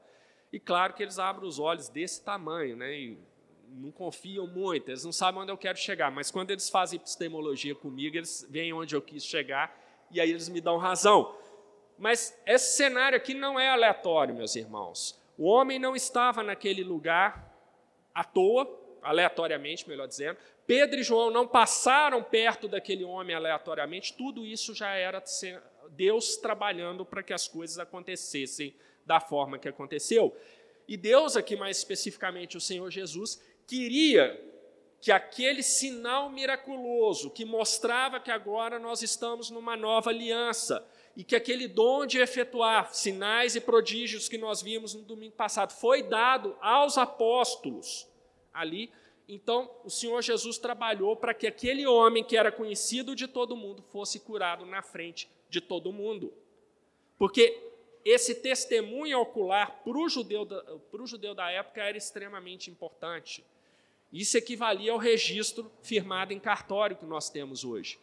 E claro que eles abrem os olhos desse tamanho, né? E não confiam muito, eles não sabem onde eu quero chegar, mas quando eles fazem epistemologia comigo, eles veem onde eu quis chegar e aí eles me dão razão. Mas esse cenário aqui não é aleatório, meus irmãos. O homem não estava naquele lugar à toa, aleatoriamente, melhor dizendo. Pedro e João não passaram perto daquele homem aleatoriamente. Tudo isso já era Deus trabalhando para que as coisas acontecessem da forma que aconteceu. E Deus, aqui mais especificamente o Senhor Jesus, queria que aquele sinal miraculoso que mostrava que agora nós estamos numa nova aliança, e que aquele dom de efetuar sinais e prodígios que nós vimos no domingo passado foi dado aos apóstolos ali. Então, o Senhor Jesus trabalhou para que aquele homem que era conhecido de todo mundo fosse curado na frente de todo mundo. Porque esse testemunho ocular para o judeu, judeu da época era extremamente importante. Isso equivalia ao registro firmado em cartório que nós temos hoje.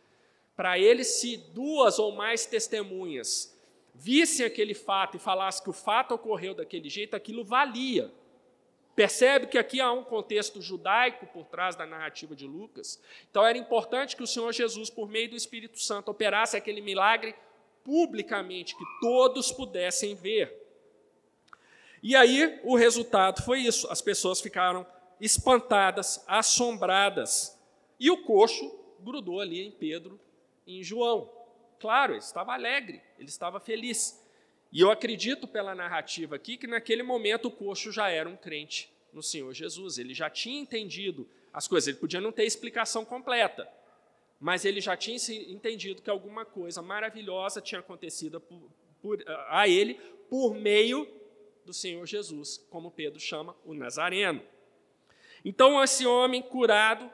Para ele, se duas ou mais testemunhas vissem aquele fato e falassem que o fato ocorreu daquele jeito, aquilo valia. Percebe que aqui há um contexto judaico por trás da narrativa de Lucas. Então era importante que o Senhor Jesus, por meio do Espírito Santo, operasse aquele milagre publicamente, que todos pudessem ver. E aí o resultado foi isso: as pessoas ficaram espantadas, assombradas. E o coxo grudou ali em Pedro em João. Claro, ele estava alegre, ele estava feliz. E eu acredito pela narrativa aqui que naquele momento o coxo já era um crente no Senhor Jesus. Ele já tinha entendido as coisas. Ele podia não ter explicação completa, mas ele já tinha entendido que alguma coisa maravilhosa tinha acontecido por, por, a ele por meio do Senhor Jesus, como Pedro chama o Nazareno. Então, esse homem curado,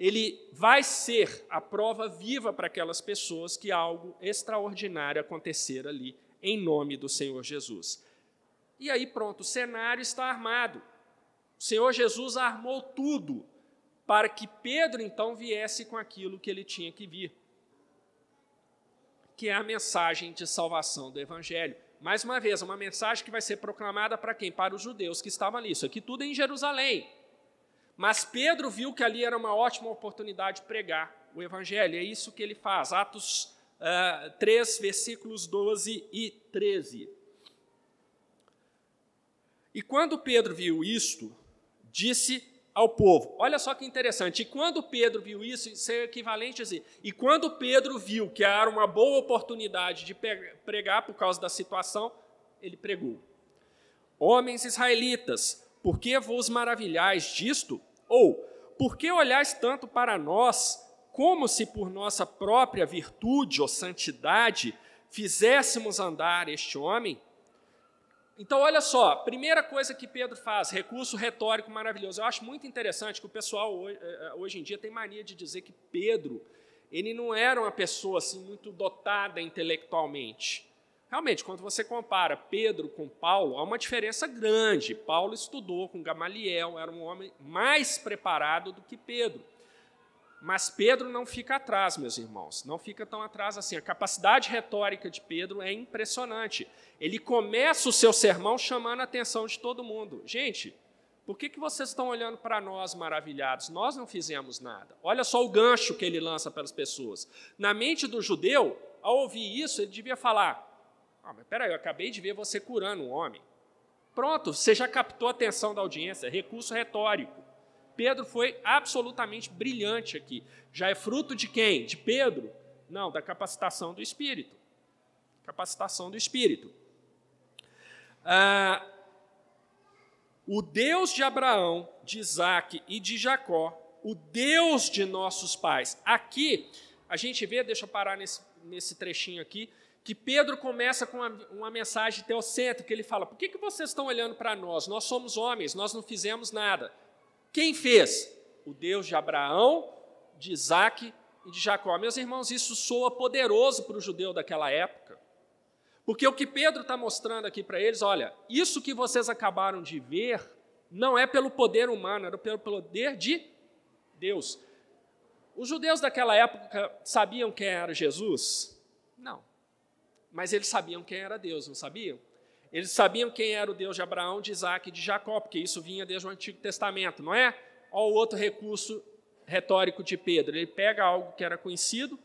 ele vai ser a prova viva para aquelas pessoas que algo extraordinário acontecer ali, em nome do Senhor Jesus. E aí, pronto, o cenário está armado. O Senhor Jesus armou tudo para que Pedro então viesse com aquilo que ele tinha que vir, que é a mensagem de salvação do Evangelho. Mais uma vez, uma mensagem que vai ser proclamada para quem? Para os judeus que estavam ali. Isso aqui tudo é em Jerusalém. Mas Pedro viu que ali era uma ótima oportunidade de pregar o Evangelho. É isso que ele faz. Atos uh, 3, versículos 12 e 13. E quando Pedro viu isto, disse ao povo. Olha só que interessante. E quando Pedro viu isso, isso é equivalente a dizer, e quando Pedro viu que era uma boa oportunidade de pregar por causa da situação, ele pregou. Homens israelitas, por que vos maravilhais disto? Ou, por que olhais tanto para nós, como se por nossa própria virtude ou santidade fizéssemos andar este homem? Então, olha só, primeira coisa que Pedro faz, recurso retórico maravilhoso. Eu acho muito interessante que o pessoal eh, eh, hoje em dia tem mania de dizer que Pedro, ele não era uma pessoa assim muito dotada intelectualmente. Realmente, quando você compara Pedro com Paulo, há uma diferença grande. Paulo estudou com Gamaliel, era um homem mais preparado do que Pedro. Mas Pedro não fica atrás, meus irmãos, não fica tão atrás assim. A capacidade retórica de Pedro é impressionante. Ele começa o seu sermão chamando a atenção de todo mundo. Gente, por que, que vocês estão olhando para nós maravilhados? Nós não fizemos nada. Olha só o gancho que ele lança para as pessoas. Na mente do judeu, ao ouvir isso, ele devia falar: ah, mas peraí, eu acabei de ver você curando um homem. Pronto, você já captou a atenção da audiência, recurso retórico. Pedro foi absolutamente brilhante aqui. Já é fruto de quem? De Pedro? Não, da capacitação do Espírito. Capacitação do Espírito. Ah, o Deus de Abraão, de Isaac e de Jacó, o Deus de nossos pais. Aqui, a gente vê, deixa eu parar nesse, nesse trechinho aqui, que Pedro começa com uma, uma mensagem teocêntrica, ele fala, por que, que vocês estão olhando para nós? Nós somos homens, nós não fizemos nada. Quem fez? O Deus de Abraão, de Isaac e de Jacó. Meus irmãos, isso soa poderoso para o judeu daquela época. Porque o que Pedro está mostrando aqui para eles, olha, isso que vocês acabaram de ver não é pelo poder humano, era pelo poder de Deus. Os judeus daquela época sabiam quem era Jesus? Não. Mas eles sabiam quem era Deus, não sabiam? Eles sabiam quem era o Deus de Abraão, de Isaac e de Jacó, porque isso vinha desde o Antigo Testamento, não é? Olha o outro recurso retórico de Pedro. Ele pega algo que era conhecido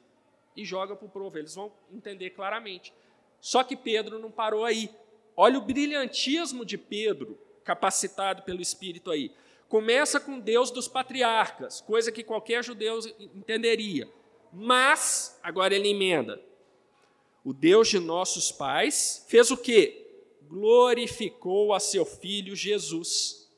e joga para o povo. Eles vão entender claramente. Só que Pedro não parou aí. Olha o brilhantismo de Pedro, capacitado pelo Espírito aí. Começa com Deus dos patriarcas, coisa que qualquer judeu entenderia. Mas, agora ele emenda, o Deus de nossos pais fez o quê? glorificou a seu filho Jesus.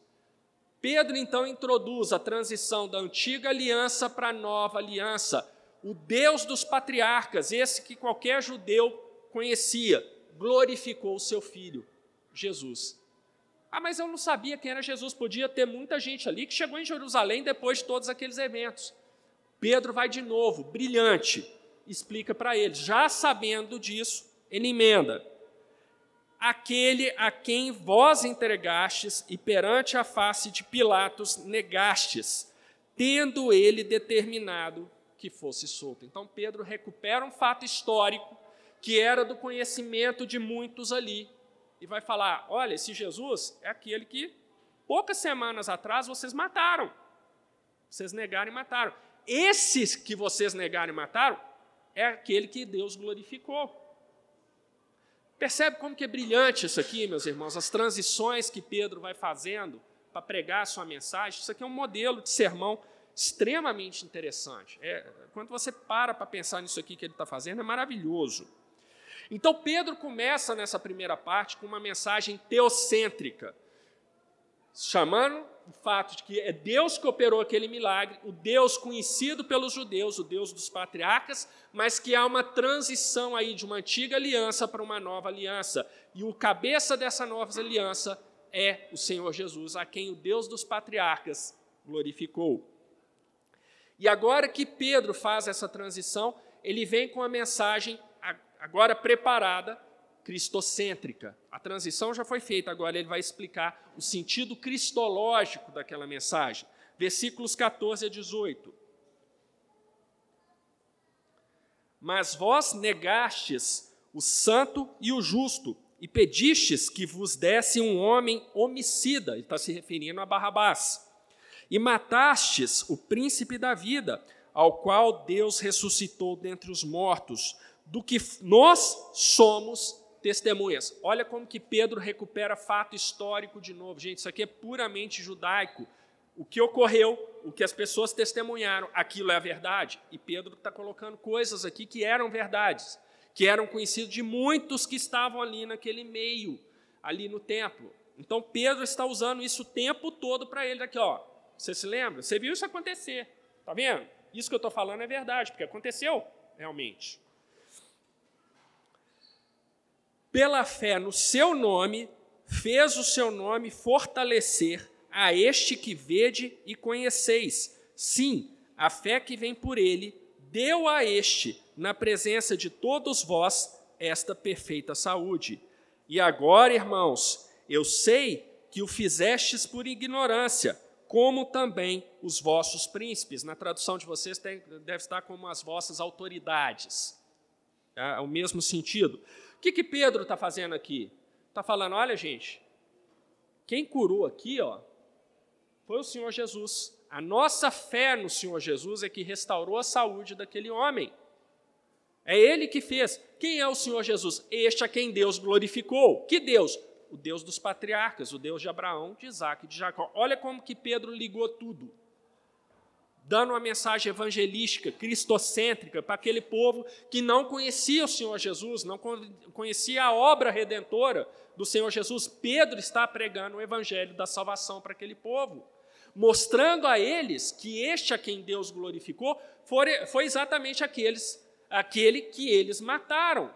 Pedro então introduz a transição da antiga aliança para a nova aliança. O Deus dos patriarcas, esse que qualquer judeu conhecia, glorificou o seu filho, Jesus. Ah, mas eu não sabia quem era Jesus. Podia ter muita gente ali que chegou em Jerusalém depois de todos aqueles eventos. Pedro vai de novo, brilhante, explica para eles. Já sabendo disso, ele emenda: Aquele a quem vós entregastes e perante a face de Pilatos negastes, tendo ele determinado que fosse solto. Então Pedro recupera um fato histórico que era do conhecimento de muitos ali e vai falar: olha, esse Jesus é aquele que poucas semanas atrás vocês mataram. Vocês negaram e mataram. Esses que vocês negaram e mataram é aquele que Deus glorificou. Percebe como que é brilhante isso aqui, meus irmãos, as transições que Pedro vai fazendo para pregar a sua mensagem. Isso aqui é um modelo de sermão extremamente interessante. É, quando você para para pensar nisso aqui que ele está fazendo, é maravilhoso. Então, Pedro começa nessa primeira parte com uma mensagem teocêntrica, chamando o fato de que é Deus que operou aquele milagre, o Deus conhecido pelos judeus, o Deus dos patriarcas, mas que há uma transição aí de uma antiga aliança para uma nova aliança. E o cabeça dessa nova aliança é o Senhor Jesus, a quem o Deus dos patriarcas glorificou. E agora que Pedro faz essa transição, ele vem com a mensagem agora preparada cristocêntrica. A transição já foi feita, agora ele vai explicar o sentido cristológico daquela mensagem. Versículos 14 a 18. Mas vós negastes o santo e o justo, e pedistes que vos desse um homem homicida, ele está se referindo a Barrabás, e matastes o príncipe da vida, ao qual Deus ressuscitou dentre os mortos, do que nós somos testemunhas. Olha como que Pedro recupera fato histórico de novo. Gente, isso aqui é puramente judaico. O que ocorreu, o que as pessoas testemunharam, aquilo é a verdade. E Pedro está colocando coisas aqui que eram verdades, que eram conhecidas de muitos que estavam ali naquele meio, ali no templo. Então Pedro está usando isso o tempo todo para ele aqui, ó. Você se lembra? Você viu isso acontecer? Tá vendo? Isso que eu estou falando é verdade, porque aconteceu realmente pela fé no seu nome, fez o seu nome fortalecer a este que vede e conheceis. Sim, a fé que vem por ele deu a este, na presença de todos vós, esta perfeita saúde. E agora, irmãos, eu sei que o fizestes por ignorância, como também os vossos príncipes. Na tradução de vocês tem, deve estar como as vossas autoridades. É, é o mesmo sentido. O que, que Pedro está fazendo aqui? Está falando: olha, gente, quem curou aqui ó, foi o Senhor Jesus. A nossa fé no Senhor Jesus é que restaurou a saúde daquele homem. É ele que fez. Quem é o Senhor Jesus? Este a quem Deus glorificou. Que Deus? O Deus dos patriarcas, o Deus de Abraão, de Isaac e de Jacó. Olha como que Pedro ligou tudo dando uma mensagem evangelística, cristocêntrica, para aquele povo que não conhecia o Senhor Jesus, não conhecia a obra redentora do Senhor Jesus. Pedro está pregando o evangelho da salvação para aquele povo, mostrando a eles que este a quem Deus glorificou foi, exatamente aqueles, aquele que eles mataram.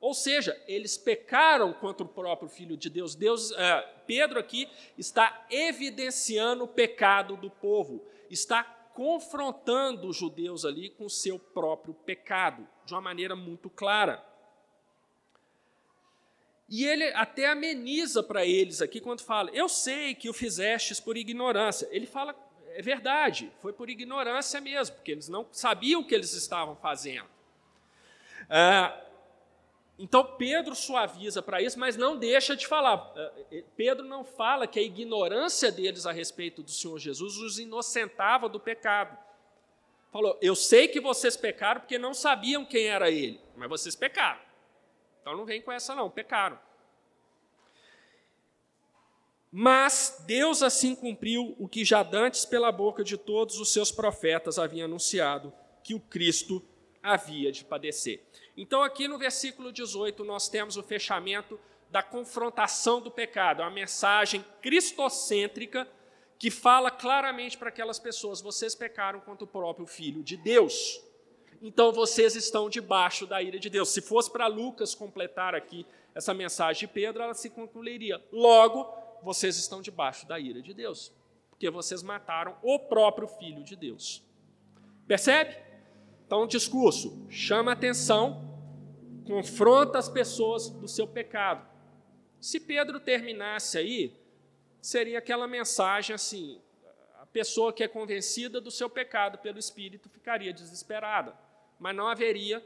Ou seja, eles pecaram contra o próprio Filho de Deus. Deus, uh, Pedro aqui está evidenciando o pecado do povo está confrontando os judeus ali com o seu próprio pecado, de uma maneira muito clara. E ele até ameniza para eles aqui quando fala: Eu sei que o fizestes por ignorância. Ele fala: É verdade, foi por ignorância mesmo, porque eles não sabiam o que eles estavam fazendo. Ah, então Pedro suaviza para isso, mas não deixa de falar. Eh, eh, Pedro não fala que a ignorância deles a respeito do Senhor Jesus os inocentava do pecado. Falou: Eu sei que vocês pecaram porque não sabiam quem era ele, mas vocês pecaram. Então não vem com essa, não, pecaram. Mas Deus assim cumpriu o que já dantes pela boca de todos os seus profetas havia anunciado, que o Cristo havia de padecer. Então, aqui no versículo 18, nós temos o fechamento da confrontação do pecado, uma mensagem cristocêntrica que fala claramente para aquelas pessoas: vocês pecaram contra o próprio Filho de Deus. então vocês estão debaixo da ira de Deus. Se fosse para Lucas completar aqui essa mensagem de Pedro, ela se concluiria: logo, vocês estão debaixo da ira de Deus, porque vocês mataram o próprio Filho de Deus. Percebe? Então, o discurso chama atenção, confronta as pessoas do seu pecado. Se Pedro terminasse aí, seria aquela mensagem assim: a pessoa que é convencida do seu pecado pelo Espírito ficaria desesperada, mas não haveria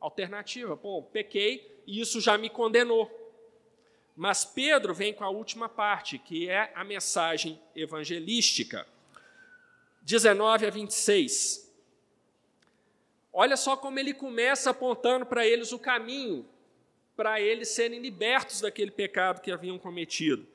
alternativa. Pô, pequei e isso já me condenou. Mas Pedro vem com a última parte, que é a mensagem evangelística. 19 a 26. Olha só como ele começa apontando para eles o caminho para eles serem libertos daquele pecado que haviam cometido.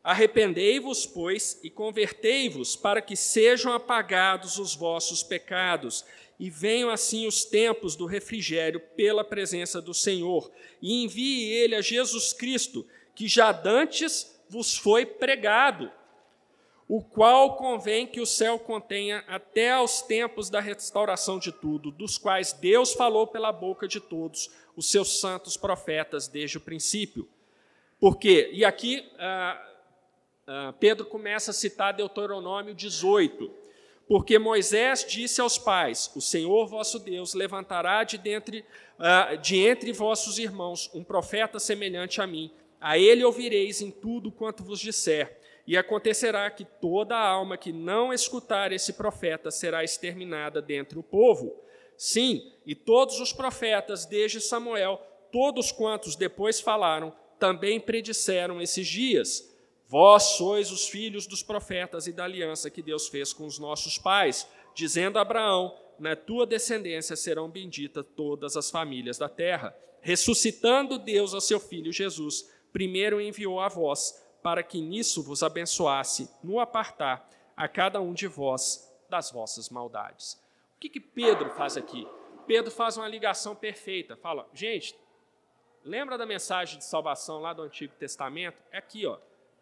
Arrependei-vos, pois, e convertei-vos, para que sejam apagados os vossos pecados, e venham assim os tempos do refrigério pela presença do Senhor, e envie ele a Jesus Cristo, que já dantes vos foi pregado, o qual convém que o céu contenha até aos tempos da restauração de tudo, dos quais Deus falou pela boca de todos os seus santos profetas desde o princípio. Porque, e aqui. Ah, ah, Pedro começa a citar Deuteronômio 18, porque Moisés disse aos pais: O Senhor vosso Deus levantará de, dentre, uh, de entre vossos irmãos um profeta semelhante a mim. A ele ouvireis em tudo quanto vos disser. E acontecerá que toda alma que não escutar esse profeta será exterminada dentre o povo. Sim, e todos os profetas, desde Samuel, todos quantos depois falaram, também predisseram esses dias Vós sois os filhos dos profetas e da aliança que Deus fez com os nossos pais, dizendo a Abraão: Na tua descendência serão benditas todas as famílias da terra. Ressuscitando Deus ao seu filho Jesus, primeiro enviou a vós, para que nisso vos abençoasse, no apartar a cada um de vós das vossas maldades. O que, que Pedro faz aqui? Pedro faz uma ligação perfeita. Fala, gente, lembra da mensagem de salvação lá do Antigo Testamento? É aqui, ó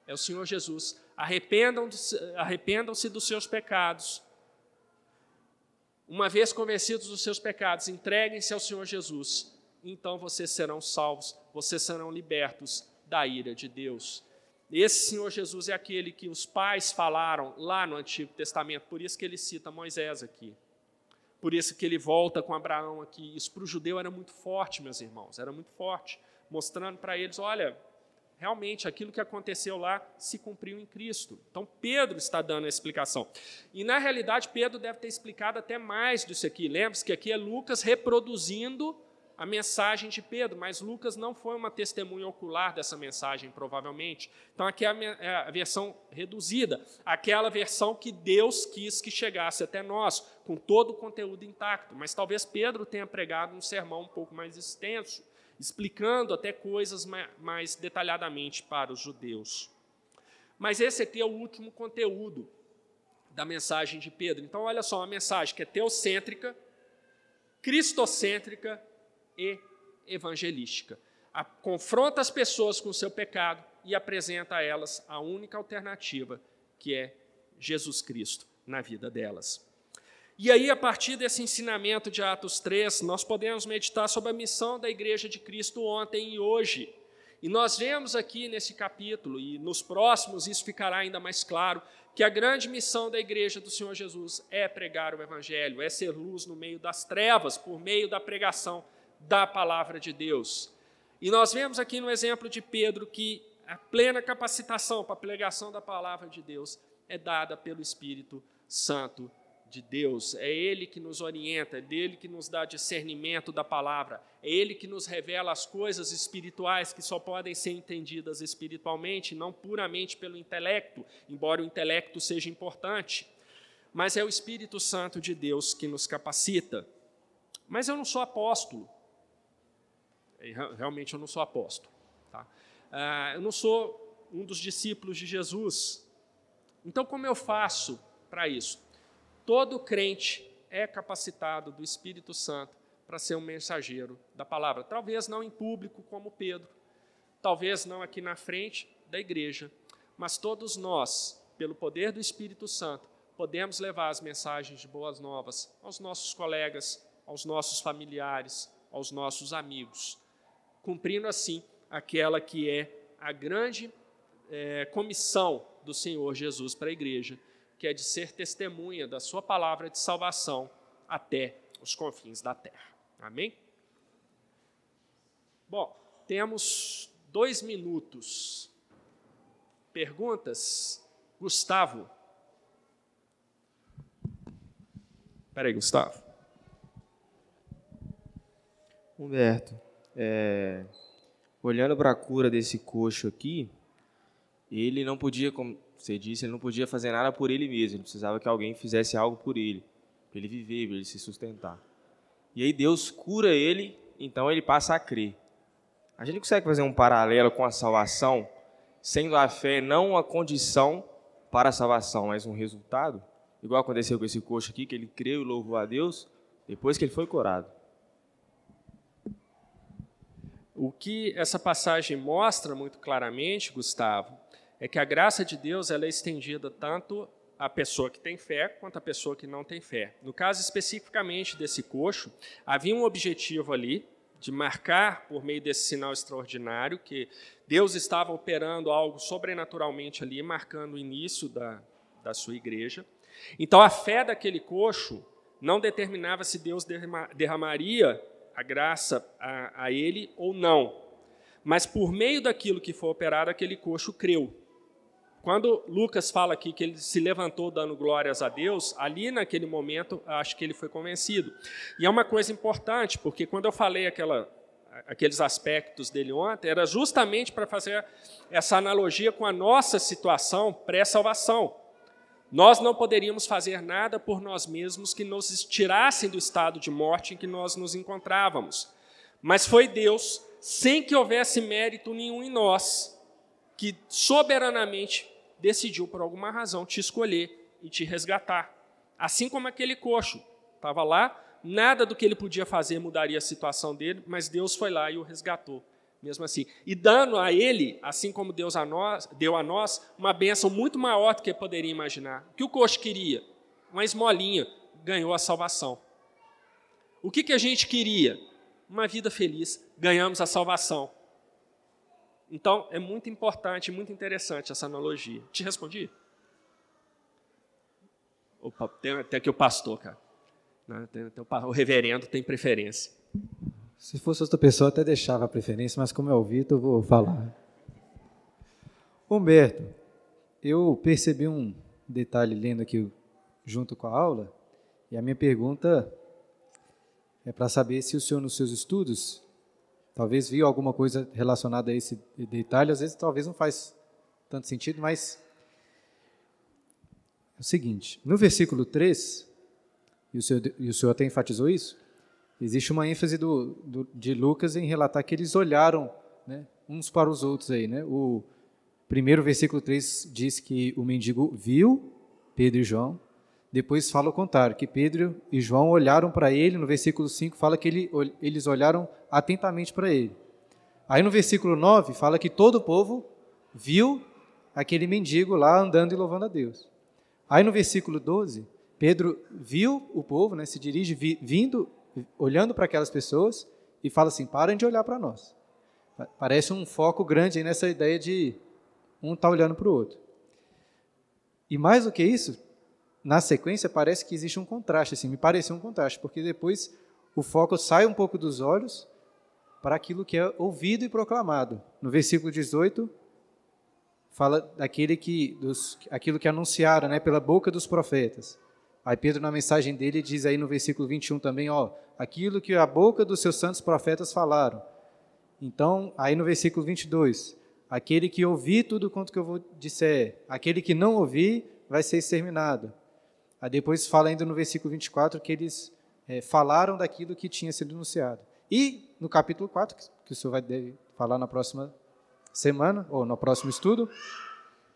é o Senhor Jesus. Arrependam-se arrependam dos seus pecados. Uma vez convencidos dos seus pecados, entreguem-se ao Senhor Jesus. Então vocês serão salvos, vocês serão libertos da ira de Deus. Esse Senhor Jesus é aquele que os pais falaram lá no Antigo Testamento, por isso que ele cita Moisés aqui. Por isso que ele volta com Abraão aqui. Isso para o judeu era muito forte, meus irmãos, era muito forte, mostrando para eles: olha, realmente aquilo que aconteceu lá se cumpriu em Cristo. Então Pedro está dando a explicação. E na realidade Pedro deve ter explicado até mais disso aqui. Lembre-se que aqui é Lucas reproduzindo a mensagem de Pedro, mas Lucas não foi uma testemunha ocular dessa mensagem, provavelmente. Então aqui é a é versão reduzida, aquela versão que Deus quis que chegasse até nós, com todo o conteúdo intacto. Mas talvez Pedro tenha pregado um sermão um pouco mais extenso explicando até coisas mais detalhadamente para os judeus. Mas esse aqui é o último conteúdo da mensagem de Pedro. Então, olha só, uma mensagem que é teocêntrica, cristocêntrica e evangelística. A, confronta as pessoas com o seu pecado e apresenta a elas a única alternativa, que é Jesus Cristo na vida delas. E aí, a partir desse ensinamento de Atos 3, nós podemos meditar sobre a missão da Igreja de Cristo ontem e hoje. E nós vemos aqui nesse capítulo, e nos próximos isso ficará ainda mais claro, que a grande missão da Igreja do Senhor Jesus é pregar o Evangelho, é ser luz no meio das trevas, por meio da pregação da palavra de Deus. E nós vemos aqui no exemplo de Pedro que a plena capacitação para a pregação da palavra de Deus é dada pelo Espírito Santo de Deus, é Ele que nos orienta, é dele que nos dá discernimento da palavra, é Ele que nos revela as coisas espirituais que só podem ser entendidas espiritualmente, não puramente pelo intelecto, embora o intelecto seja importante. Mas é o Espírito Santo de Deus que nos capacita. Mas eu não sou apóstolo. É, realmente eu não sou apóstolo. Tá? Ah, eu não sou um dos discípulos de Jesus. Então, como eu faço para isso? Todo crente é capacitado do Espírito Santo para ser um mensageiro da palavra. Talvez não em público como Pedro, talvez não aqui na frente da igreja, mas todos nós, pelo poder do Espírito Santo, podemos levar as mensagens de boas novas aos nossos colegas aos nossos familiares, aos nossos amigos, cumprindo assim aquela que é a grande é, comissão do Senhor Jesus para a igreja, que é de ser testemunha da Sua palavra de salvação até os confins da terra. Amém? Bom, temos dois minutos. Perguntas? Gustavo. Espera aí, Gustavo. Humberto, é, olhando para a cura desse coxo aqui, ele não podia, como você disse, ele não podia fazer nada por ele mesmo. Ele precisava que alguém fizesse algo por ele, para ele viver, para ele se sustentar. E aí Deus cura ele, então ele passa a crer. A gente consegue fazer um paralelo com a salvação, sendo a fé não a condição para a salvação, mas um resultado? Igual aconteceu com esse coxo aqui, que ele creu e louvou a Deus depois que ele foi curado. O que essa passagem mostra muito claramente, Gustavo, é que a graça de Deus ela é estendida tanto à pessoa que tem fé quanto à pessoa que não tem fé. No caso especificamente desse coxo, havia um objetivo ali de marcar por meio desse sinal extraordinário que Deus estava operando algo sobrenaturalmente ali, marcando o início da, da sua igreja. Então a fé daquele coxo não determinava se Deus derramaria a graça a, a ele ou não. Mas por meio daquilo que foi operado, aquele coxo creu. Quando Lucas fala aqui que ele se levantou dando glórias a Deus, ali naquele momento, acho que ele foi convencido. E é uma coisa importante, porque quando eu falei aquela, aqueles aspectos dele ontem, era justamente para fazer essa analogia com a nossa situação pré-salvação. Nós não poderíamos fazer nada por nós mesmos que nos tirassem do estado de morte em que nós nos encontrávamos. Mas foi Deus, sem que houvesse mérito nenhum em nós, que soberanamente decidiu, por alguma razão, te escolher e te resgatar. Assim como aquele coxo estava lá, nada do que ele podia fazer mudaria a situação dele, mas Deus foi lá e o resgatou mesmo assim. E dando a ele, assim como Deus a nós, deu a nós, uma bênção muito maior do que poderia imaginar. O que o coxo queria? Uma esmolinha, ganhou a salvação. O que, que a gente queria? Uma vida feliz, ganhamos a salvação. Então, é muito importante, muito interessante essa analogia. Te respondi? Opa, tem até aqui o pastor, cara. Né, o reverendo tem preferência. Se fosse outra pessoa, até deixava a preferência, mas como é o Vitor, eu vou falar. Humberto, eu percebi um detalhe lendo aqui junto com a aula, e a minha pergunta é para saber se o senhor, nos seus estudos, talvez viu alguma coisa relacionada a esse detalhe, às vezes talvez não faz tanto sentido, mas é o seguinte, no versículo 3, e o senhor, e o senhor até enfatizou isso, existe uma ênfase do, do, de Lucas em relatar que eles olharam né, uns para os outros aí. Né? O primeiro versículo 3 diz que o mendigo viu Pedro e João, depois fala o contrário, que Pedro e João olharam para ele, no versículo 5 fala que ele, eles olharam atentamente para ele. Aí no versículo 9 fala que todo o povo viu aquele mendigo lá andando e louvando a Deus. Aí no versículo 12, Pedro viu o povo, né, se dirige vi, vindo olhando para aquelas pessoas e fala assim: parem de olhar para nós. Parece um foco grande nessa ideia de um estar tá olhando para o outro. E mais do que isso, na sequência parece que existe um contraste, assim, me pareceu um contraste, porque depois o foco sai um pouco dos olhos para aquilo que é ouvido e proclamado. No versículo 18, fala daquele que, dos, aquilo que anunciaram né, pela boca dos profetas. Aí Pedro, na mensagem dele, diz aí no versículo 21 também, ó, aquilo que a boca dos seus santos profetas falaram. Então, aí no versículo 22, aquele que ouvir tudo quanto que eu vou disser, aquele que não ouvir, vai ser exterminado. Aí depois fala ainda no versículo 24 que eles é, falaram daquilo que tinha sido anunciado. E no capítulo 4, que o senhor vai falar na próxima semana, ou no próximo estudo,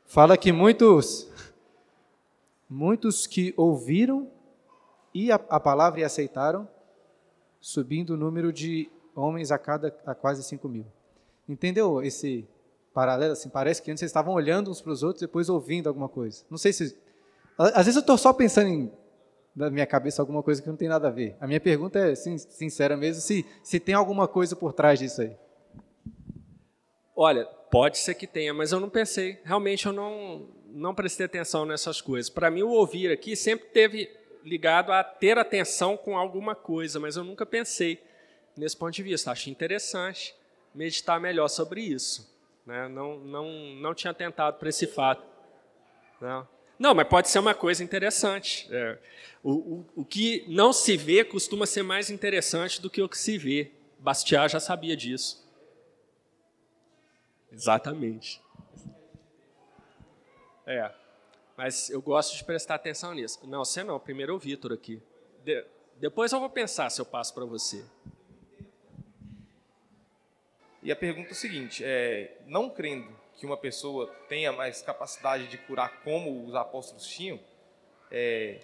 fala que muitos muitos que ouviram e a, a, palavra e aceitaram, subindo o número de homens a cada a quase 5 mil. Entendeu esse paralelo? Assim, parece que antes eles estavam olhando uns para os outros, depois ouvindo alguma coisa. Não sei se. Às vezes eu estou só pensando em da minha cabeça alguma coisa que não tem nada a ver. A minha pergunta é sincera mesmo, se, se tem alguma coisa por trás disso aí. Olha, pode ser que tenha, mas eu não pensei. Realmente eu não, não prestei atenção nessas coisas. Para mim, o ouvir aqui sempre teve ligado a ter atenção com alguma coisa, mas eu nunca pensei nesse ponto de vista. Acho interessante meditar melhor sobre isso. Né? Não, não, não tinha tentado para esse fato. Não. não, mas pode ser uma coisa interessante. É, o, o, o que não se vê costuma ser mais interessante do que o que se vê. Bastiat já sabia disso. Exatamente. É. Mas eu gosto de prestar atenção nisso. Não, você não. Primeiro o Vitor aqui. De, depois eu vou pensar se eu passo para você. E a pergunta é o seguinte: é, não crendo que uma pessoa tenha mais capacidade de curar como os apóstolos tinham, é,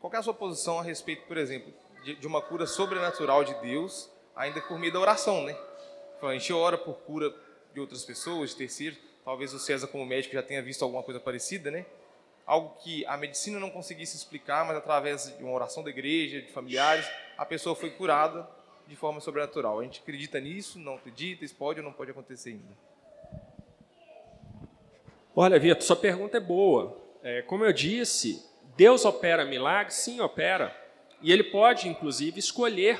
qual é a sua posição a respeito, por exemplo, de, de uma cura sobrenatural de Deus, ainda por meio da oração, né? A gente ora por cura de outras pessoas, de terceiros. Talvez o César, como médico, já tenha visto alguma coisa parecida, né? Algo que a medicina não conseguisse explicar, mas através de uma oração da igreja, de familiares, a pessoa foi curada de forma sobrenatural. A gente acredita nisso? Não acredita? Isso pode ou não pode acontecer ainda? Olha, Vitor, sua pergunta é boa. É, como eu disse, Deus opera milagres? Sim, opera. E ele pode, inclusive, escolher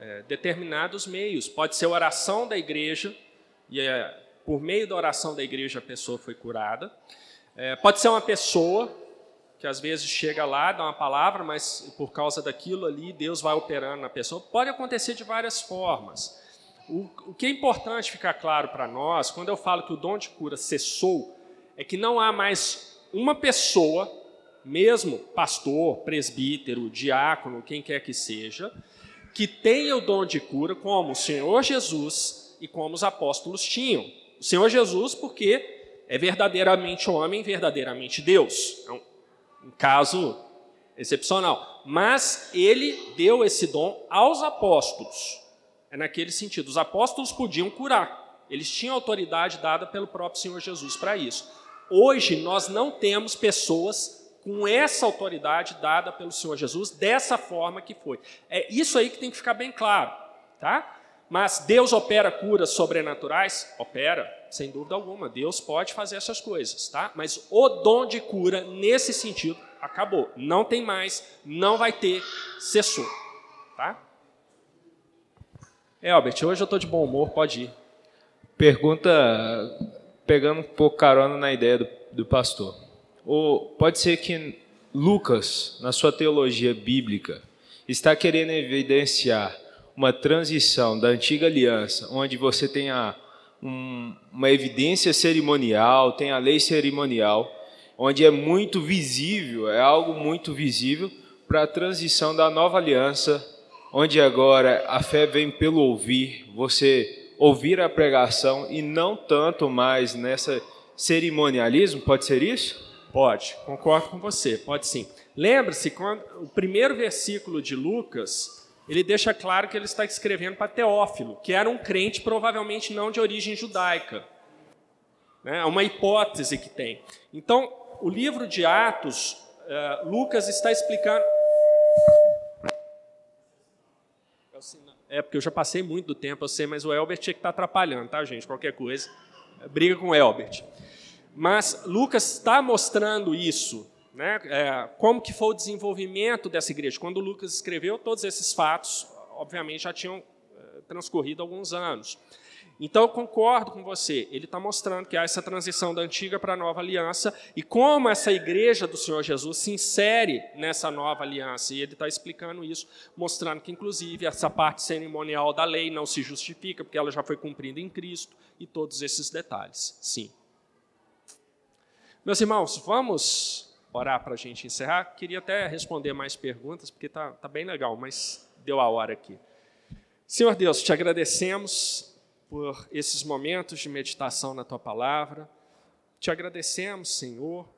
é, determinados meios. Pode ser oração da igreja, e é, por meio da oração da igreja a pessoa foi curada. É, pode ser uma pessoa que às vezes chega lá, dá uma palavra, mas por causa daquilo ali, Deus vai operando na pessoa. Pode acontecer de várias formas. O, o que é importante ficar claro para nós, quando eu falo que o dom de cura cessou, é que não há mais uma pessoa, mesmo pastor, presbítero, diácono, quem quer que seja, que tenha o dom de cura como o Senhor Jesus e como os apóstolos tinham. O Senhor Jesus, porque é verdadeiramente homem, verdadeiramente Deus. É um, caso excepcional. Mas ele deu esse dom aos apóstolos. É naquele sentido. Os apóstolos podiam curar. Eles tinham autoridade dada pelo próprio Senhor Jesus para isso. Hoje nós não temos pessoas com essa autoridade dada pelo Senhor Jesus, dessa forma que foi. É isso aí que tem que ficar bem claro, tá? Mas Deus opera curas sobrenaturais? Opera, sem dúvida alguma. Deus pode fazer essas coisas, tá? Mas o dom de cura, nesse sentido, acabou. Não tem mais, não vai ter, cessou, tá? Elbert, hoje eu estou de bom humor, pode ir. Pergunta, pegando um pouco carona na ideia do, do pastor. Ou pode ser que Lucas, na sua teologia bíblica, está querendo evidenciar uma transição da antiga aliança, onde você tem a, um, uma evidência cerimonial, tem a lei cerimonial, onde é muito visível, é algo muito visível, para a transição da nova aliança, onde agora a fé vem pelo ouvir, você ouvir a pregação e não tanto mais nessa cerimonialismo, pode ser isso? Pode, concordo com você, pode sim. Lembre-se, o primeiro versículo de Lucas, ele deixa claro que ele está escrevendo para Teófilo, que era um crente provavelmente não de origem judaica. É uma hipótese que tem. Então, o livro de Atos, uh, Lucas está explicando. É porque eu já passei muito do tempo, eu sei, mas o Elbert tinha que estar atrapalhando, tá, gente? Qualquer coisa, briga com o Elbert. Mas Lucas está mostrando isso, né? É, como que foi o desenvolvimento dessa igreja. Quando Lucas escreveu, todos esses fatos, obviamente, já tinham é, transcorrido alguns anos. Então, eu concordo com você. Ele está mostrando que há essa transição da antiga para a nova aliança e como essa igreja do Senhor Jesus se insere nessa nova aliança. E ele está explicando isso, mostrando que, inclusive, essa parte cerimonial da lei não se justifica, porque ela já foi cumprida em Cristo e todos esses detalhes. Sim. Meus irmãos, vamos orar para a gente encerrar. Queria até responder mais perguntas, porque está tá bem legal, mas deu a hora aqui. Senhor Deus, te agradecemos por esses momentos de meditação na tua palavra. Te agradecemos, Senhor,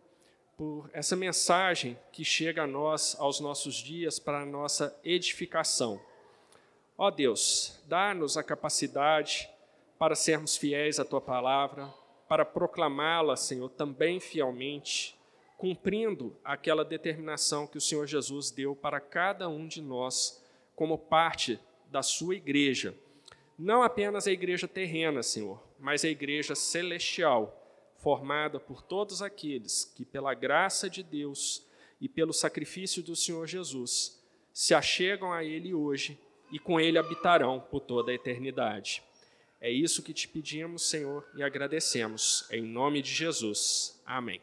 por essa mensagem que chega a nós, aos nossos dias, para a nossa edificação. Ó Deus, dá-nos a capacidade para sermos fiéis à tua palavra, para proclamá-la, Senhor, também fielmente, cumprindo aquela determinação que o Senhor Jesus deu para cada um de nós como parte da sua igreja. Não apenas a igreja terrena, Senhor, mas a igreja celestial, formada por todos aqueles que, pela graça de Deus e pelo sacrifício do Senhor Jesus, se achegam a Ele hoje e com Ele habitarão por toda a eternidade. É isso que te pedimos, Senhor, e agradecemos. Em nome de Jesus. Amém.